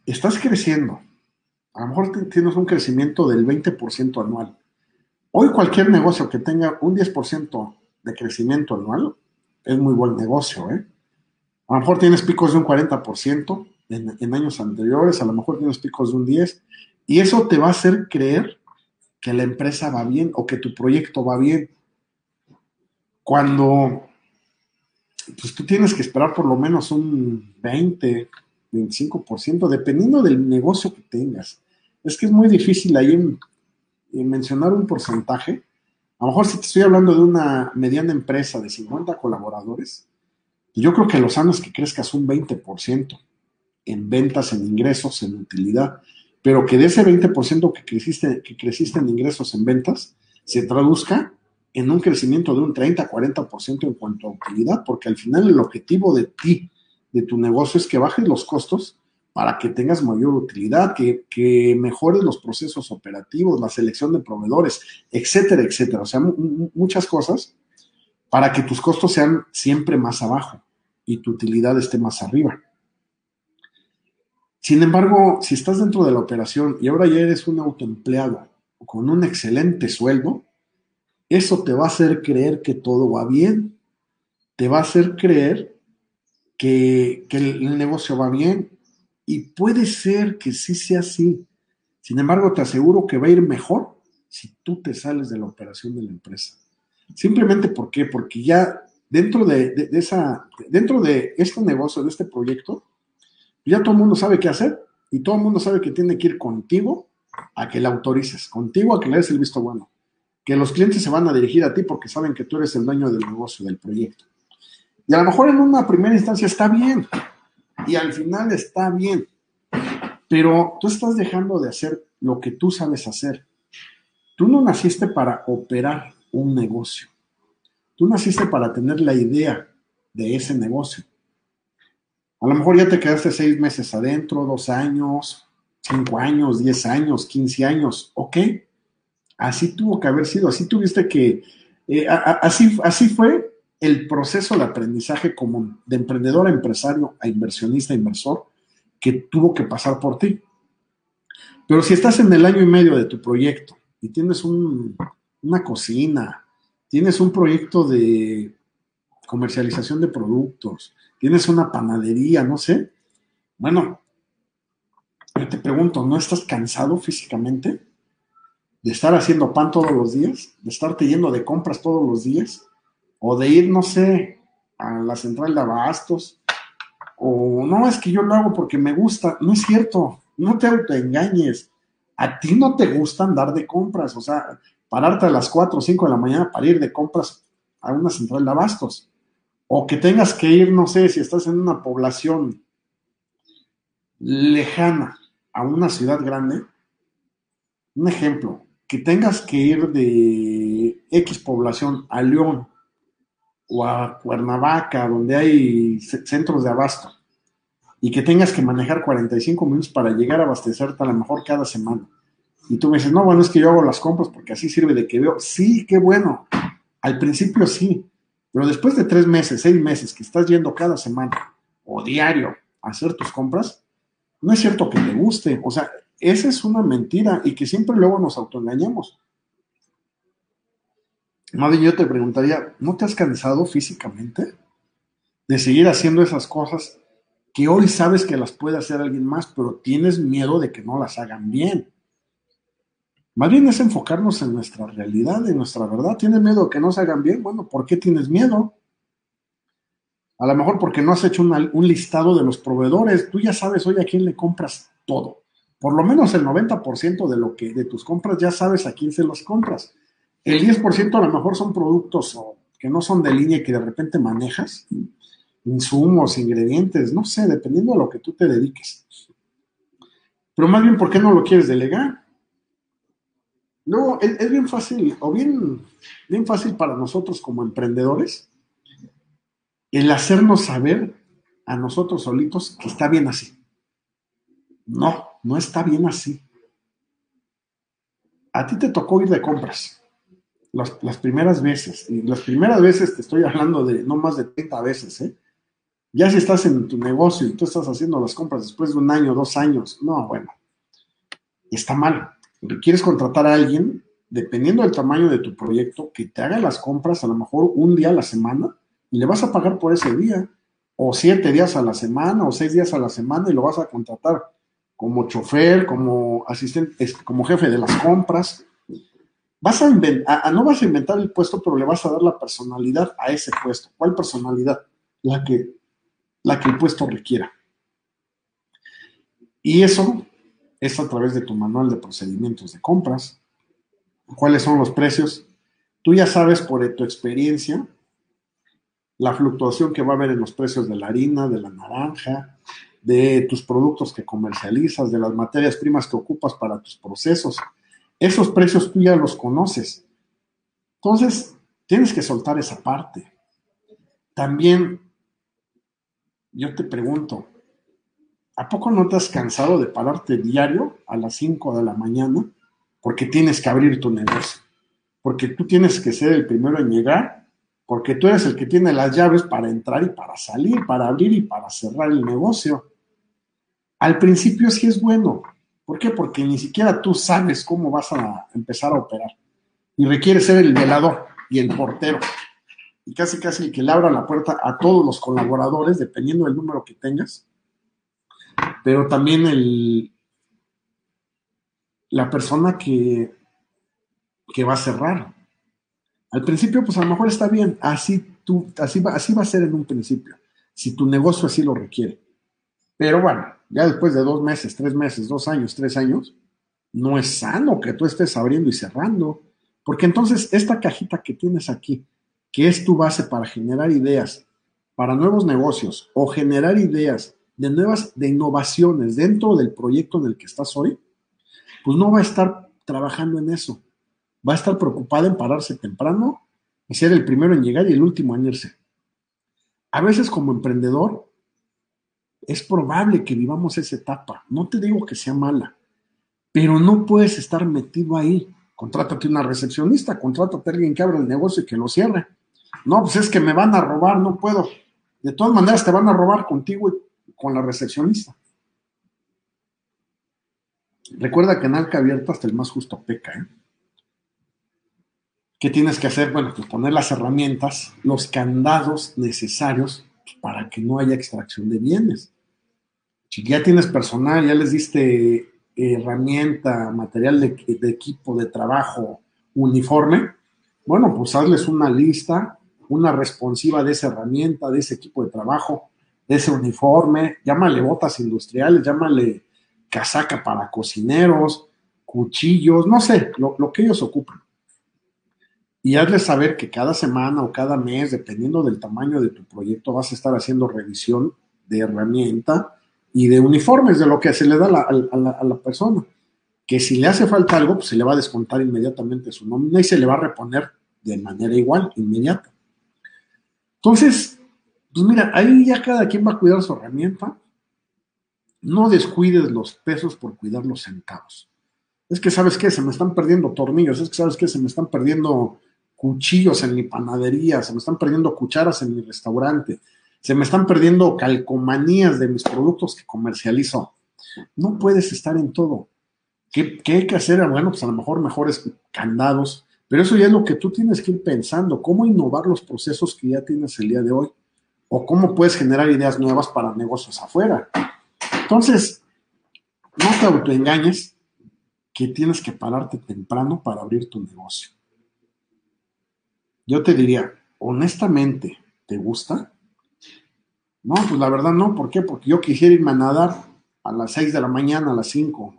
Estás creciendo. A lo mejor tienes un crecimiento del 20% anual. Hoy cualquier negocio que tenga un 10% de crecimiento anual es muy buen negocio. ¿eh? A lo mejor tienes picos de un 40% en, en años anteriores, a lo mejor tienes picos de un 10%, y eso te va a hacer creer que la empresa va bien o que tu proyecto va bien. Cuando pues tú tienes que esperar por lo menos un 20, 25%, dependiendo del negocio que tengas. Es que es muy difícil ahí mencionar un porcentaje. A lo mejor si te estoy hablando de una mediana empresa de 50 colaboradores, yo creo que los años que crezcas un 20% en ventas, en ingresos, en utilidad, pero que de ese 20% que creciste, que creciste en ingresos, en ventas, se traduzca en un crecimiento de un 30-40% en cuanto a utilidad, porque al final el objetivo de ti, de tu negocio, es que bajes los costos para que tengas mayor utilidad, que, que mejores los procesos operativos, la selección de proveedores, etcétera, etcétera. O sea, muchas cosas para que tus costos sean siempre más abajo y tu utilidad esté más arriba. Sin embargo, si estás dentro de la operación y ahora ya eres un autoempleado con un excelente sueldo, eso te va a hacer creer que todo va bien, te va a hacer creer que, el, negocio va bien y puede ser que sí sea así. Sin embargo, te aseguro que va a ir mejor si tú te sales de la operación de la empresa. Simplemente ¿por qué? Porque ya dentro de, esa, dentro de este negocio, de este proyecto, ya todo el mundo sabe qué hacer y todo el mundo sabe que tiene que ir contigo a que la autorices, contigo a que le des el visto bueno que los clientes se van a dirigir a ti porque saben que tú eres el dueño del negocio, del proyecto. Y a lo mejor en una primera instancia está bien y al final está bien, pero tú estás dejando de hacer lo que tú sabes hacer. Tú no naciste para operar un negocio. Tú naciste para tener la idea de ese negocio. A lo mejor ya te quedaste seis meses adentro, dos años, cinco años, diez años, quince años. Ok, Así tuvo que haber sido, así tuviste que, eh, así, así fue el proceso de aprendizaje como de emprendedor a empresario, a inversionista, inversor, que tuvo que pasar por ti. Pero si estás en el año y medio de tu proyecto y tienes una cocina, tienes un proyecto de comercialización de productos, tienes una panadería, no sé, bueno, yo te pregunto, ¿no estás cansado físicamente? De estar haciendo pan todos los días, de estarte yendo de compras todos los días, o de ir, no sé, a la central de abastos, o no, es que yo lo hago porque me gusta, no es cierto, no te autoengañes, a ti no te gusta andar de compras, o sea, pararte a las 4 o 5 de la mañana para ir de compras a una central de abastos, o que tengas que ir, no sé, si estás en una población lejana a una ciudad grande, un ejemplo, que tengas que ir de X población a León o a Cuernavaca, donde hay centros de abasto, y que tengas que manejar 45 minutos para llegar a abastecerte a lo mejor cada semana. Y tú me dices, no, bueno, es que yo hago las compras porque así sirve de que veo. Sí, qué bueno. Al principio sí, pero después de tres meses, seis meses que estás yendo cada semana o diario a hacer tus compras, no es cierto que te guste. O sea, esa es una mentira y que siempre luego nos autoengañamos. Madre, yo te preguntaría, ¿no te has cansado físicamente de seguir haciendo esas cosas que hoy sabes que las puede hacer alguien más, pero tienes miedo de que no las hagan bien? Más bien es enfocarnos en nuestra realidad, en nuestra verdad. ¿Tienes miedo de que no se hagan bien? Bueno, ¿por qué tienes miedo? A lo mejor porque no has hecho un listado de los proveedores. Tú ya sabes hoy a quién le compras todo por lo menos el 90% de lo que de tus compras ya sabes a quién se los compras. El 10% a lo mejor son productos que no son de línea y que de repente manejas, insumos, ingredientes, no sé, dependiendo de lo que tú te dediques. Pero más bien, ¿por qué no lo quieres delegar? No, es, bien fácil, o bien, bien fácil para nosotros como emprendedores, el hacernos saber a nosotros solitos que está bien así. No, no está bien así. A ti te tocó ir de compras las, primeras veces, y las primeras veces te estoy hablando de no más de 30 veces, ¿eh? Ya si estás en tu negocio y tú estás haciendo las compras después de un año, dos años, no, bueno, está mal. Quieres contratar a alguien, dependiendo del tamaño de tu proyecto, que te haga las compras a lo mejor un día a la semana y le vas a pagar por ese día, o siete días a la semana, o seis días a la semana y lo vas a contratar como chofer, como asistente, como jefe de las compras, Vas a, no vas a inventar el puesto, pero le vas a dar la personalidad a ese puesto. ¿Cuál personalidad? La que, la que el puesto requiera. Y eso es a través de tu manual de procedimientos de compras. ¿Cuáles son los precios? Tú ya sabes por tu experiencia la fluctuación que va a haber en los precios de la harina, de la naranja, de tus productos que comercializas, de las materias primas que ocupas para tus procesos. Esos precios tú ya los conoces. Entonces, tienes que soltar esa parte. También, yo te pregunto, ¿a poco no te has cansado de pararte diario a las 5 de la mañana porque tienes que abrir tu negocio? Porque tú tienes que ser el primero en llegar, porque tú eres el que tiene las llaves para entrar y para salir, para abrir y para cerrar el negocio. Al principio sí es bueno, ¿Por qué? Porque ni siquiera tú sabes cómo vas a empezar a operar. Y requiere ser el velador y el portero. Y casi casi el que le abra la puerta a todos los colaboradores, dependiendo del número que tengas. Pero también el, la persona que, que va a cerrar. Al principio, pues a lo mejor está bien. Así, tú, así, va, así va a ser en un principio. Si tu negocio así lo requiere. Pero bueno, ya después de dos meses, tres meses, dos años, tres años, no es sano que tú estés abriendo y cerrando, porque entonces esta cajita que tienes aquí, que es tu base para generar ideas para nuevos negocios o generar ideas de nuevas, de innovaciones dentro del proyecto en el que estás hoy, pues no va a estar trabajando en eso. Va a estar preocupada en pararse temprano y ser el primero en llegar y el último en irse. A veces como emprendedor es probable que vivamos esa etapa. No te digo que sea mala, pero no puedes estar metido ahí. Contrátate una recepcionista, contrátate a alguien que abra el negocio y que lo cierre. No, pues es que me van a robar, no puedo. De todas maneras, te van a robar contigo y con la recepcionista. Recuerda que en arca abierta hasta el más justo peca. ¿eh? ¿Qué tienes que hacer? Bueno, pues poner las herramientas, los candados necesarios para que no haya extracción de bienes. Ya tienes personal, ya les diste herramienta, material de, equipo de trabajo, uniforme, bueno, pues hazles una lista, una responsiva de esa herramienta, de ese equipo de trabajo, de ese uniforme, llámale botas industriales, llámale casaca para cocineros, cuchillos, no sé, lo, lo que ellos ocupan y hazle saber que cada semana o cada mes, dependiendo del tamaño de tu proyecto, vas a estar haciendo revisión de herramienta y de uniformes, de lo que se le da a la, persona. Que si le hace falta algo, pues se le va a descontar inmediatamente su nómina y se le va a reponer de manera igual, inmediata. Entonces, pues mira, ahí ya cada quien va a cuidar su herramienta. No descuides los pesos por cuidar los centavos. Es que, ¿sabes qué? Se me están perdiendo tornillos, es que, ¿sabes qué? Se me están perdiendo cuchillos en mi panadería, se me están perdiendo cucharas en mi restaurante, se me están perdiendo calcomanías de mis productos que comercializo. No puedes estar en todo. ¿Qué, hay que hacer? Bueno, pues a lo mejor mejores candados, pero eso ya es lo que tú tienes que ir pensando, cómo innovar los procesos que ya tienes el día de hoy, o cómo puedes generar ideas nuevas para negocios afuera. Entonces, no te autoengañes que tienes que pararte temprano para abrir tu negocio. Yo te diría, honestamente, ¿te gusta? No, pues la verdad no. ¿Por qué? Porque yo quisiera irme a nadar a las 6 de la mañana, a las 5,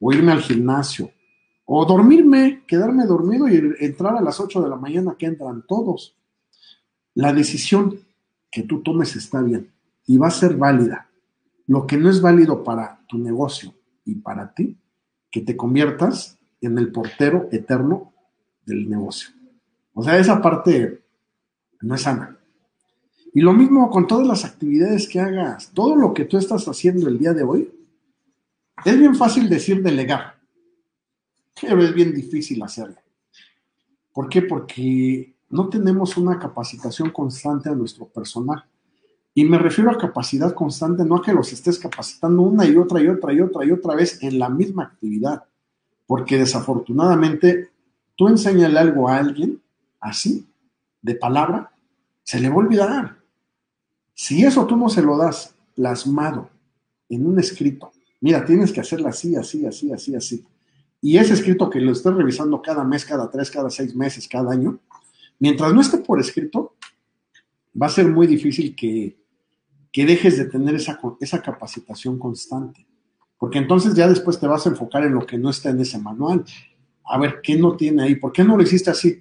o irme al gimnasio, o dormirme, quedarme dormido y entrar a las 8 de la mañana que entran todos. La decisión que tú tomes está bien y va a ser válida. Lo que no es válido para tu negocio y para ti, que te conviertas en el portero eterno del negocio. O sea, esa parte no es sana. Y lo mismo con todas las actividades que hagas, todo lo que tú estás haciendo el día de hoy, es bien fácil decir delegar, pero es bien difícil hacerlo. ¿Por qué? Porque no tenemos una capacitación constante a nuestro personal. Y me refiero a capacidad constante, no a que los estés capacitando una y otra y otra y otra y otra vez en la misma actividad. Porque desafortunadamente, tú enseñale algo a alguien así, de palabra, se le va a olvidar. Si eso tú no se lo das plasmado en un escrito, mira, tienes que hacerlo así, así, así, así, así. Y ese escrito que lo estés revisando cada mes, cada tres, cada seis meses, cada año, mientras no esté por escrito, va a ser muy difícil que, que dejes de tener esa, esa capacitación constante. Porque entonces ya después te vas a enfocar en lo que no está en ese manual. A ver, ¿qué no tiene ahí? ¿Por qué no lo hiciste así?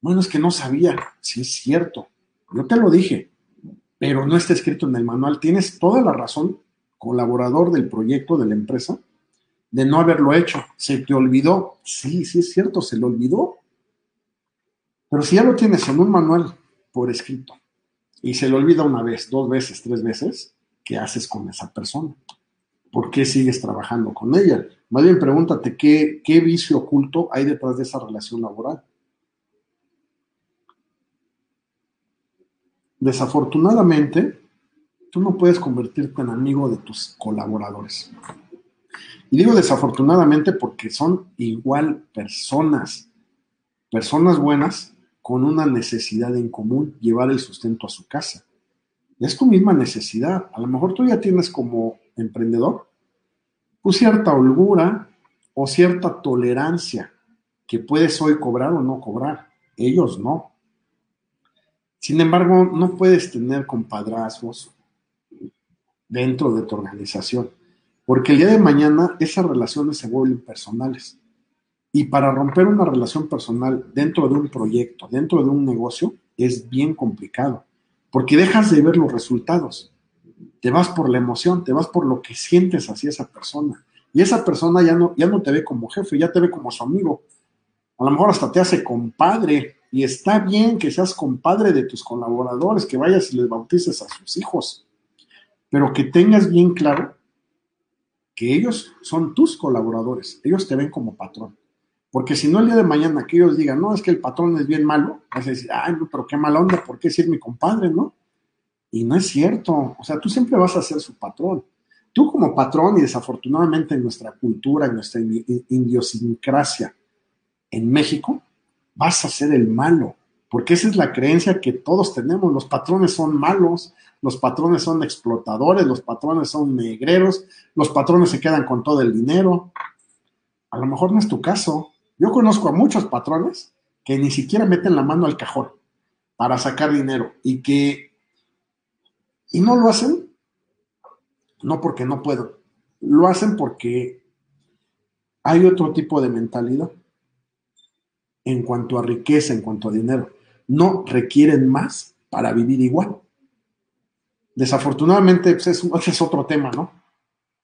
Bueno, es que no sabía. Sí, es cierto. Yo te lo dije pero no está escrito en el manual. Tienes toda la razón, colaborador del proyecto de la empresa, de no haberlo hecho. ¿Se te olvidó? Sí, sí es cierto, se lo olvidó. Pero si ya lo tienes en un manual por escrito y se lo olvida una vez, dos veces, tres veces, ¿qué haces con esa persona? ¿Por qué sigues trabajando con ella? Más bien pregúntate qué, qué vicio oculto hay detrás de esa relación laboral. Desafortunadamente, tú no puedes convertirte en amigo de tus colaboradores. Y digo desafortunadamente porque son igual personas, personas buenas con una necesidad en común, llevar el sustento a su casa. Es tu misma necesidad. A lo mejor tú ya tienes como emprendedor pues cierta holgura o cierta tolerancia que puedes hoy cobrar o no cobrar. Ellos no. Sin embargo, no puedes tener compadrazgos dentro de tu organización, porque el día de mañana esas relaciones se vuelven personales. Y para romper una relación personal dentro de un proyecto, dentro de un negocio, es bien complicado, porque dejas de ver los resultados. Te vas por la emoción, te vas por lo que sientes hacia esa persona. Y esa persona ya no, ya no te ve como jefe, ya te ve como su amigo. A lo mejor hasta te hace compadre, y está bien que seas compadre de tus colaboradores, que vayas y les bautices a sus hijos, pero que tengas bien claro que ellos son tus colaboradores, ellos te ven como patrón. Porque si no, el día de mañana que ellos digan, no, es que el patrón es bien malo, vas a decir, ay, no, pero qué mala onda, ¿por qué ser mi compadre, no? Y no es cierto, o sea, tú siempre vas a ser su patrón. Tú como patrón, y desafortunadamente en nuestra cultura, en nuestra idiosincrasia en México, vas a ser el malo, porque esa es la creencia que todos tenemos. Los patrones son malos, los patrones son explotadores, los patrones son negreros, los patrones se quedan con todo el dinero. A lo mejor no es tu caso. Yo conozco a muchos patrones que ni siquiera meten la mano al cajón para sacar dinero y que y no lo hacen no porque no puedan, lo hacen porque hay otro tipo de mentalidad en cuanto a riqueza, en cuanto a dinero. No requieren más para vivir igual. Desafortunadamente, pues es, ese es otro tema, ¿no?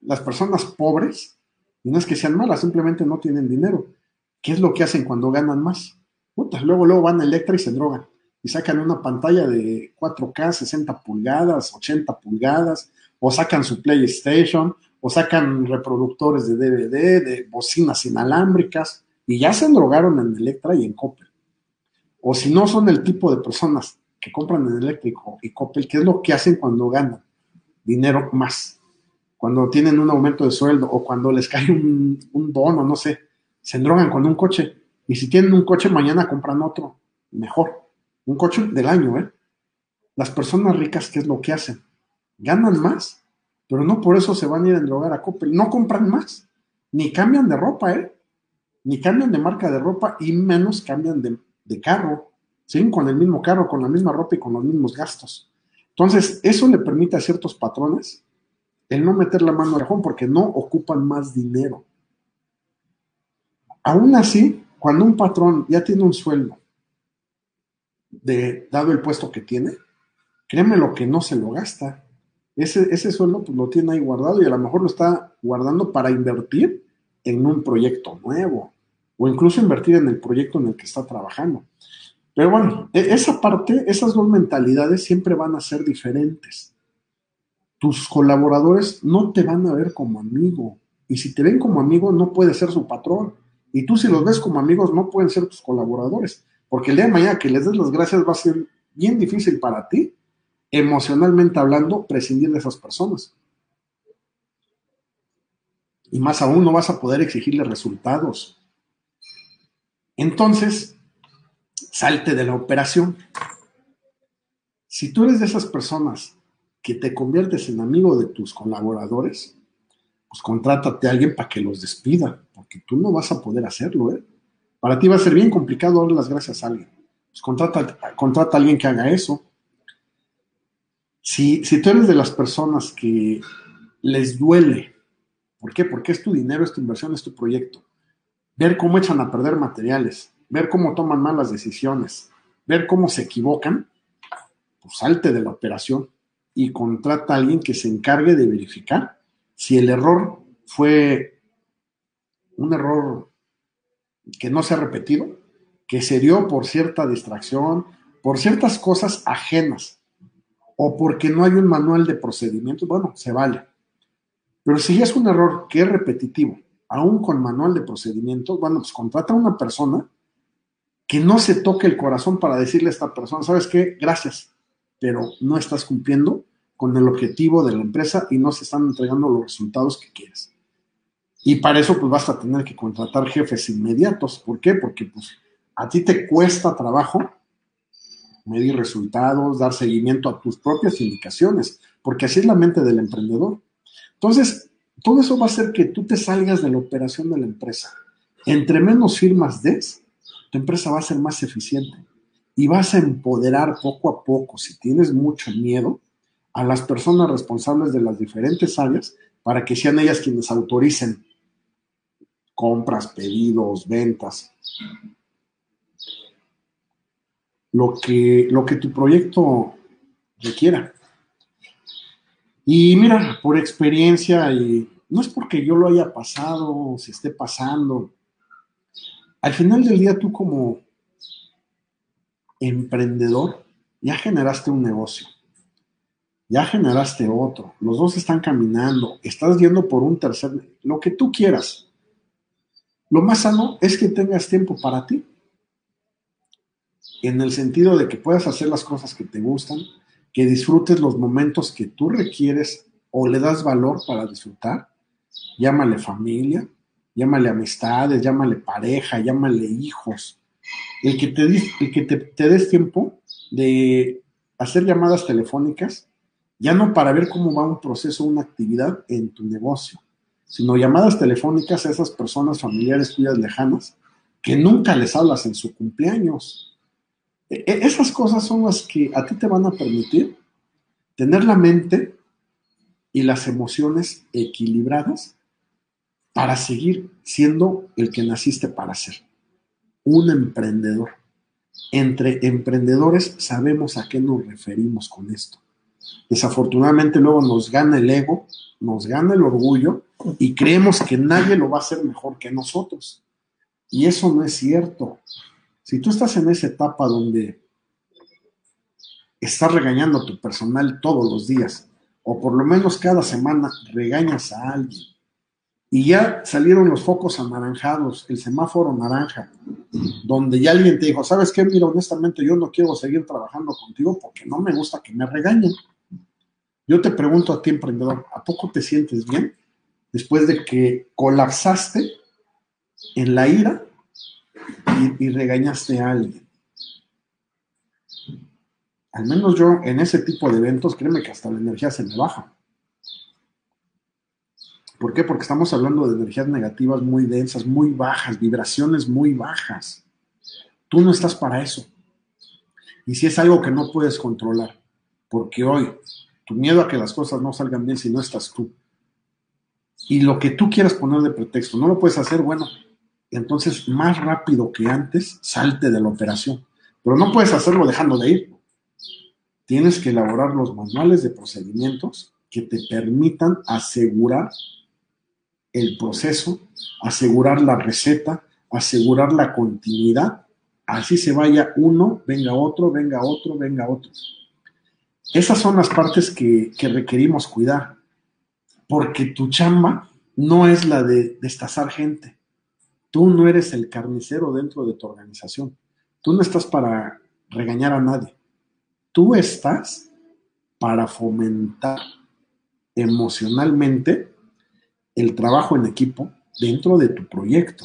Las personas pobres, no es que sean malas, simplemente no tienen dinero. ¿Qué es lo que hacen cuando ganan más? luego, luego van a Electra y se drogan. Y sacan una pantalla de 4K, 60 pulgadas, 80 pulgadas, o sacan su PlayStation, o sacan reproductores de DVD, de bocinas inalámbricas, y ya se drogaron en Electra y en Coppel. O si no son el tipo de personas que compran en Eléctrico y Coppel, ¿qué es lo que hacen cuando ganan dinero más? Cuando tienen un aumento de sueldo o cuando les cae un, un bono, no sé, se drogan con un coche. Y si tienen un coche, mañana compran otro, mejor. Un coche del año, ¿eh? Las personas ricas, ¿qué es lo que hacen? Ganan más, pero no por eso se van a ir a drogar a Coppel. No compran más, ni cambian de ropa, ¿eh? Ni cambian de marca de ropa y menos cambian de, carro. Siguen con el mismo carro, con la misma ropa y con los mismos gastos. Entonces, eso le permite a ciertos patrones el no meter la mano al cajón porque no ocupan más dinero. Aún así, cuando un patrón ya tiene un sueldo de, dado el puesto que tiene, créeme lo que no se lo gasta. Ese, ese sueldo pues, lo tiene ahí guardado y a lo mejor lo está guardando para invertir en un proyecto nuevo o incluso invertir en el proyecto en el que está trabajando. Pero bueno, e, esa parte, esas dos mentalidades siempre van a ser diferentes. Tus colaboradores no te van a ver como amigo. Y si te ven como amigo, no puede ser su patrón. Y tú si los ves como amigos, no pueden ser tus colaboradores. Porque el día de mañana que les des las gracias va a ser bien difícil para ti, emocionalmente hablando, prescindir de esas personas. Y más aún, no vas a poder exigirle resultados. Entonces, salte de la operación. Si tú eres de esas personas que te conviertes en amigo de tus colaboradores, pues contrátate a alguien para que los despida, porque tú no vas a poder hacerlo, ¿eh? Para ti va a ser bien complicado darle las gracias a alguien. Pues contrata, contrata a alguien que haga eso. Si, si tú eres de las personas que les duele, ¿por qué? Porque es tu dinero, es tu inversión, es tu proyecto. Ver cómo echan a perder materiales, ver cómo toman malas decisiones, ver cómo se equivocan, pues salte de la operación y contrata a alguien que se encargue de verificar si el error fue un error que no se ha repetido, que se dio por cierta distracción, por ciertas cosas ajenas o porque no hay un manual de procedimientos, bueno, se vale. Pero si es un error que es repetitivo, aún con manual de procedimientos, bueno, pues contrata a una persona que no se toque el corazón para decirle a esta persona, ¿sabes qué? Gracias, pero no estás cumpliendo con el objetivo de la empresa y no se están entregando los resultados que quieres. Y para eso pues vas a tener que contratar jefes inmediatos. ¿Por qué? Porque pues a ti te cuesta trabajo medir resultados, dar seguimiento a tus propias indicaciones, porque así es la mente del emprendedor. Entonces, todo eso va a hacer que tú te salgas de la operación de la empresa. Entre menos firmas des, tu empresa va a ser más eficiente y vas a empoderar poco a poco, si tienes mucho miedo, a las personas responsables de las diferentes áreas para que sean ellas quienes autoricen compras, pedidos, ventas. Lo que, lo que tu proyecto requiera. Y mira, por experiencia, y no es porque yo lo haya pasado o se esté pasando, al final del día tú como emprendedor ya generaste un negocio, ya generaste otro, los dos están caminando, estás yendo por un tercer, lo que tú quieras. Lo más sano es que tengas tiempo para ti, en el sentido de que puedas hacer las cosas que te gustan, que disfrutes los momentos que tú requieres o le das valor para disfrutar, llámale familia, llámale amistades, llámale pareja, llámale hijos. El que te, el que te, des tiempo de hacer llamadas telefónicas, ya no para ver cómo va un proceso, una actividad en tu negocio, sino llamadas telefónicas a esas personas familiares tuyas lejanas que nunca les hablas en su cumpleaños. E, e, esas cosas son las que a ti te van a permitir tener la mente y las emociones equilibradas para seguir siendo el que naciste para ser, un emprendedor. Entre emprendedores sabemos a qué nos referimos con esto. Desafortunadamente luego nos gana el ego, nos gana el orgullo y creemos que nadie lo va a hacer mejor que nosotros. Y eso no es cierto. Si tú estás en esa etapa donde estás regañando a tu personal todos los días, o por lo menos cada semana regañas a alguien, y ya salieron los focos anaranjados, el semáforo naranja, donde ya alguien te dijo, ¿sabes qué? Mira, honestamente yo no quiero seguir trabajando contigo porque no me gusta que me regañen. Yo te pregunto a ti, emprendedor, ¿a poco te sientes bien después de que colapsaste en la ira y, regañaste a alguien? Al menos yo en ese tipo de eventos, créeme que hasta la energía se me baja. ¿Por qué? Porque estamos hablando de energías negativas muy densas, muy bajas, vibraciones muy bajas. Tú no estás para eso. Y si es algo que no puedes controlar, porque hoy tu miedo a que las cosas no salgan bien si no estás tú, y lo que tú quieras poner de pretexto, no lo puedes hacer, bueno, entonces más rápido que antes salte de la operación. Pero no puedes hacerlo dejando de ir. tienes que elaborar los manuales de procedimientos que te permitan asegurar el proceso, asegurar la receta, asegurar la continuidad. Así se vaya uno, venga otro, venga otro, venga otro. Esas son las partes que, requerimos cuidar, porque tu chamba no es la de destazar gente. Tú no eres el carnicero dentro de tu organización. Tú no estás para regañar a nadie. Tú estás para fomentar emocionalmente el trabajo en equipo dentro de tu proyecto.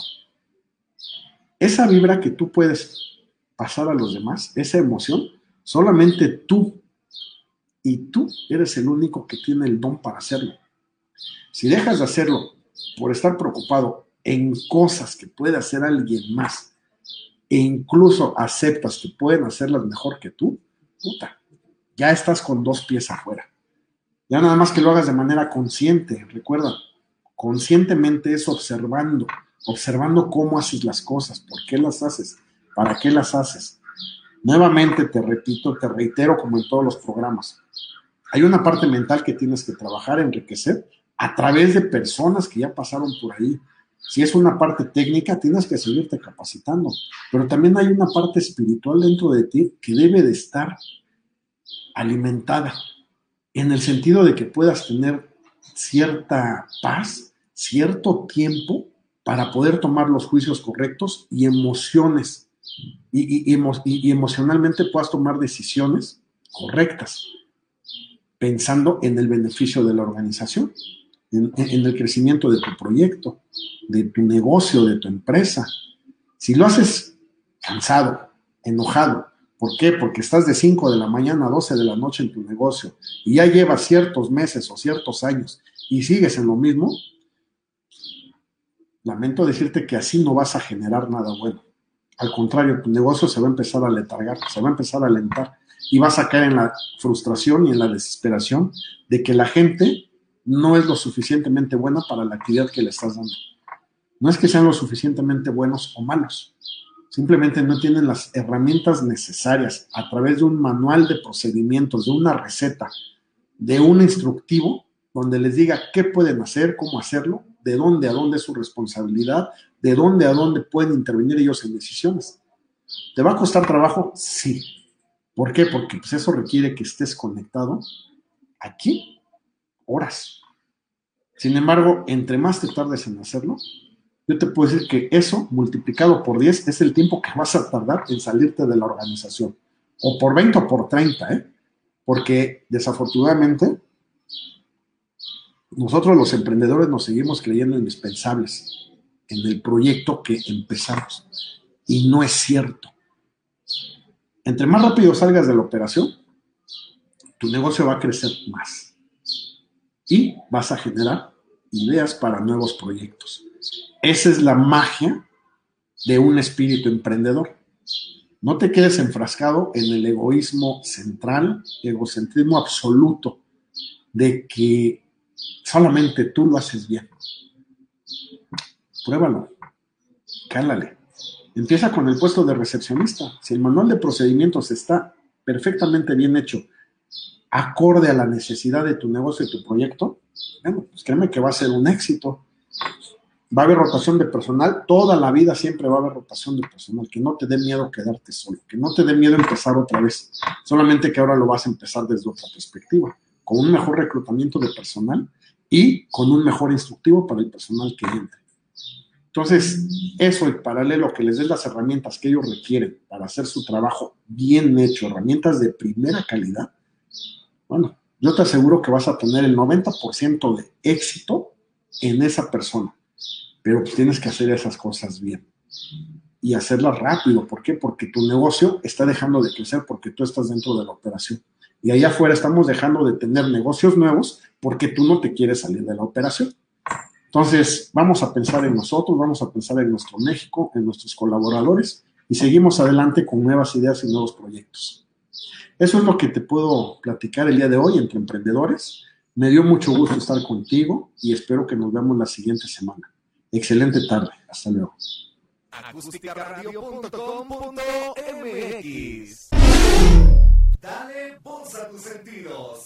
Esa vibra que tú puedes pasar a los demás, esa emoción, solamente tú y tú eres el único que tiene el don para hacerlo. Si dejas de hacerlo por estar preocupado en cosas que puede hacer alguien más e incluso aceptas que pueden hacerlas mejor que tú, puta, ya estás con dos pies afuera. Ya nada más que lo hagas de manera consciente, recuerda, conscientemente es observando, observando cómo haces las cosas, por qué las haces, para qué las haces. Nuevamente te repito, te reitero como en todos los programas, hay una parte mental que tienes que trabajar, enriquecer a través de personas que ya pasaron por ahí. Si es una parte técnica, tienes que seguirte capacitando, pero también hay una parte espiritual dentro de ti que debe de estar alimentada, en el sentido de que puedas tener cierta paz, cierto tiempo para poder tomar los juicios correctos y emociones, y, y emocionalmente puedas tomar decisiones correctas pensando en el beneficio de la organización, en, el crecimiento de tu proyecto, de tu negocio, de tu empresa. Si lo haces cansado, enojado, ¿por qué? Porque estás de 5 de la mañana a 12 de la noche en tu negocio y ya llevas ciertos meses o ciertos años y sigues en lo mismo, lamento decirte que así no vas a generar nada bueno. Al contrario, tu negocio se va a empezar a letargar, se va a empezar a alentar y vas a caer en la frustración y en la desesperación de que la gente no es lo suficientemente buena para la actividad que le estás dando. No es que sean lo suficientemente buenos o malos, simplemente no tienen las herramientas necesarias a través de un manual de procedimientos, de una receta, de un instructivo donde les diga qué pueden hacer, cómo hacerlo, de dónde a dónde es su responsabilidad, de dónde a dónde pueden intervenir ellos en decisiones. ¿Te va a costar trabajo? Sí, ¿Por qué? Porque pues, eso requiere que estés conectado aquí horas. Sin embargo, entre más te tardes en hacerlo, yo te puedo decir que eso multiplicado por 10 es el tiempo que vas a tardar en salirte de la organización. O por 20 o por 30, ¿eh? Porque desafortunadamente nosotros los emprendedores nos seguimos creyendo indispensables en el proyecto que empezamos. Y no es cierto. Entre más rápido salgas de la operación, tu negocio va a crecer más y vas a generar ideas para nuevos proyectos. Esa es la magia de un espíritu emprendedor. No te quedes enfrascado en el egoísmo central, egocentrismo absoluto, de que solamente tú lo haces bien. Pruébalo, cálale. Empieza con el puesto de recepcionista. Si el manual de procedimientos está perfectamente bien hecho, acorde a la necesidad de tu negocio y tu proyecto, bueno, pues créeme que va a ser un éxito. Va a haber rotación de personal, toda la vida siempre va a haber rotación de personal, que no te dé miedo quedarte solo, que no te dé miedo empezar otra vez, solamente que ahora lo vas a empezar desde otra perspectiva, con un mejor reclutamiento de personal y con un mejor instructivo para el personal que entre. Entonces, eso en paralelo, que les des las herramientas que ellos requieren para hacer su trabajo bien hecho, herramientas de primera calidad, bueno, yo te aseguro que vas a tener el 90% de éxito en esa persona. Pero pues tienes que hacer esas cosas bien y hacerlas rápido. ¿Por qué? Porque tu negocio está dejando de crecer porque tú estás dentro de la operación. Y allá afuera estamos dejando de tener negocios nuevos porque tú no te quieres salir de la operación. Entonces, vamos a pensar en nosotros, vamos a pensar en nuestro México, en nuestros colaboradores y seguimos adelante con nuevas ideas y nuevos proyectos. Eso es lo que te puedo platicar el día de hoy entre emprendedores. Me dio mucho gusto estar contigo y espero que nos veamos la siguiente semana. Excelente tarde. Hasta luego. Dale voz a tus sentidos.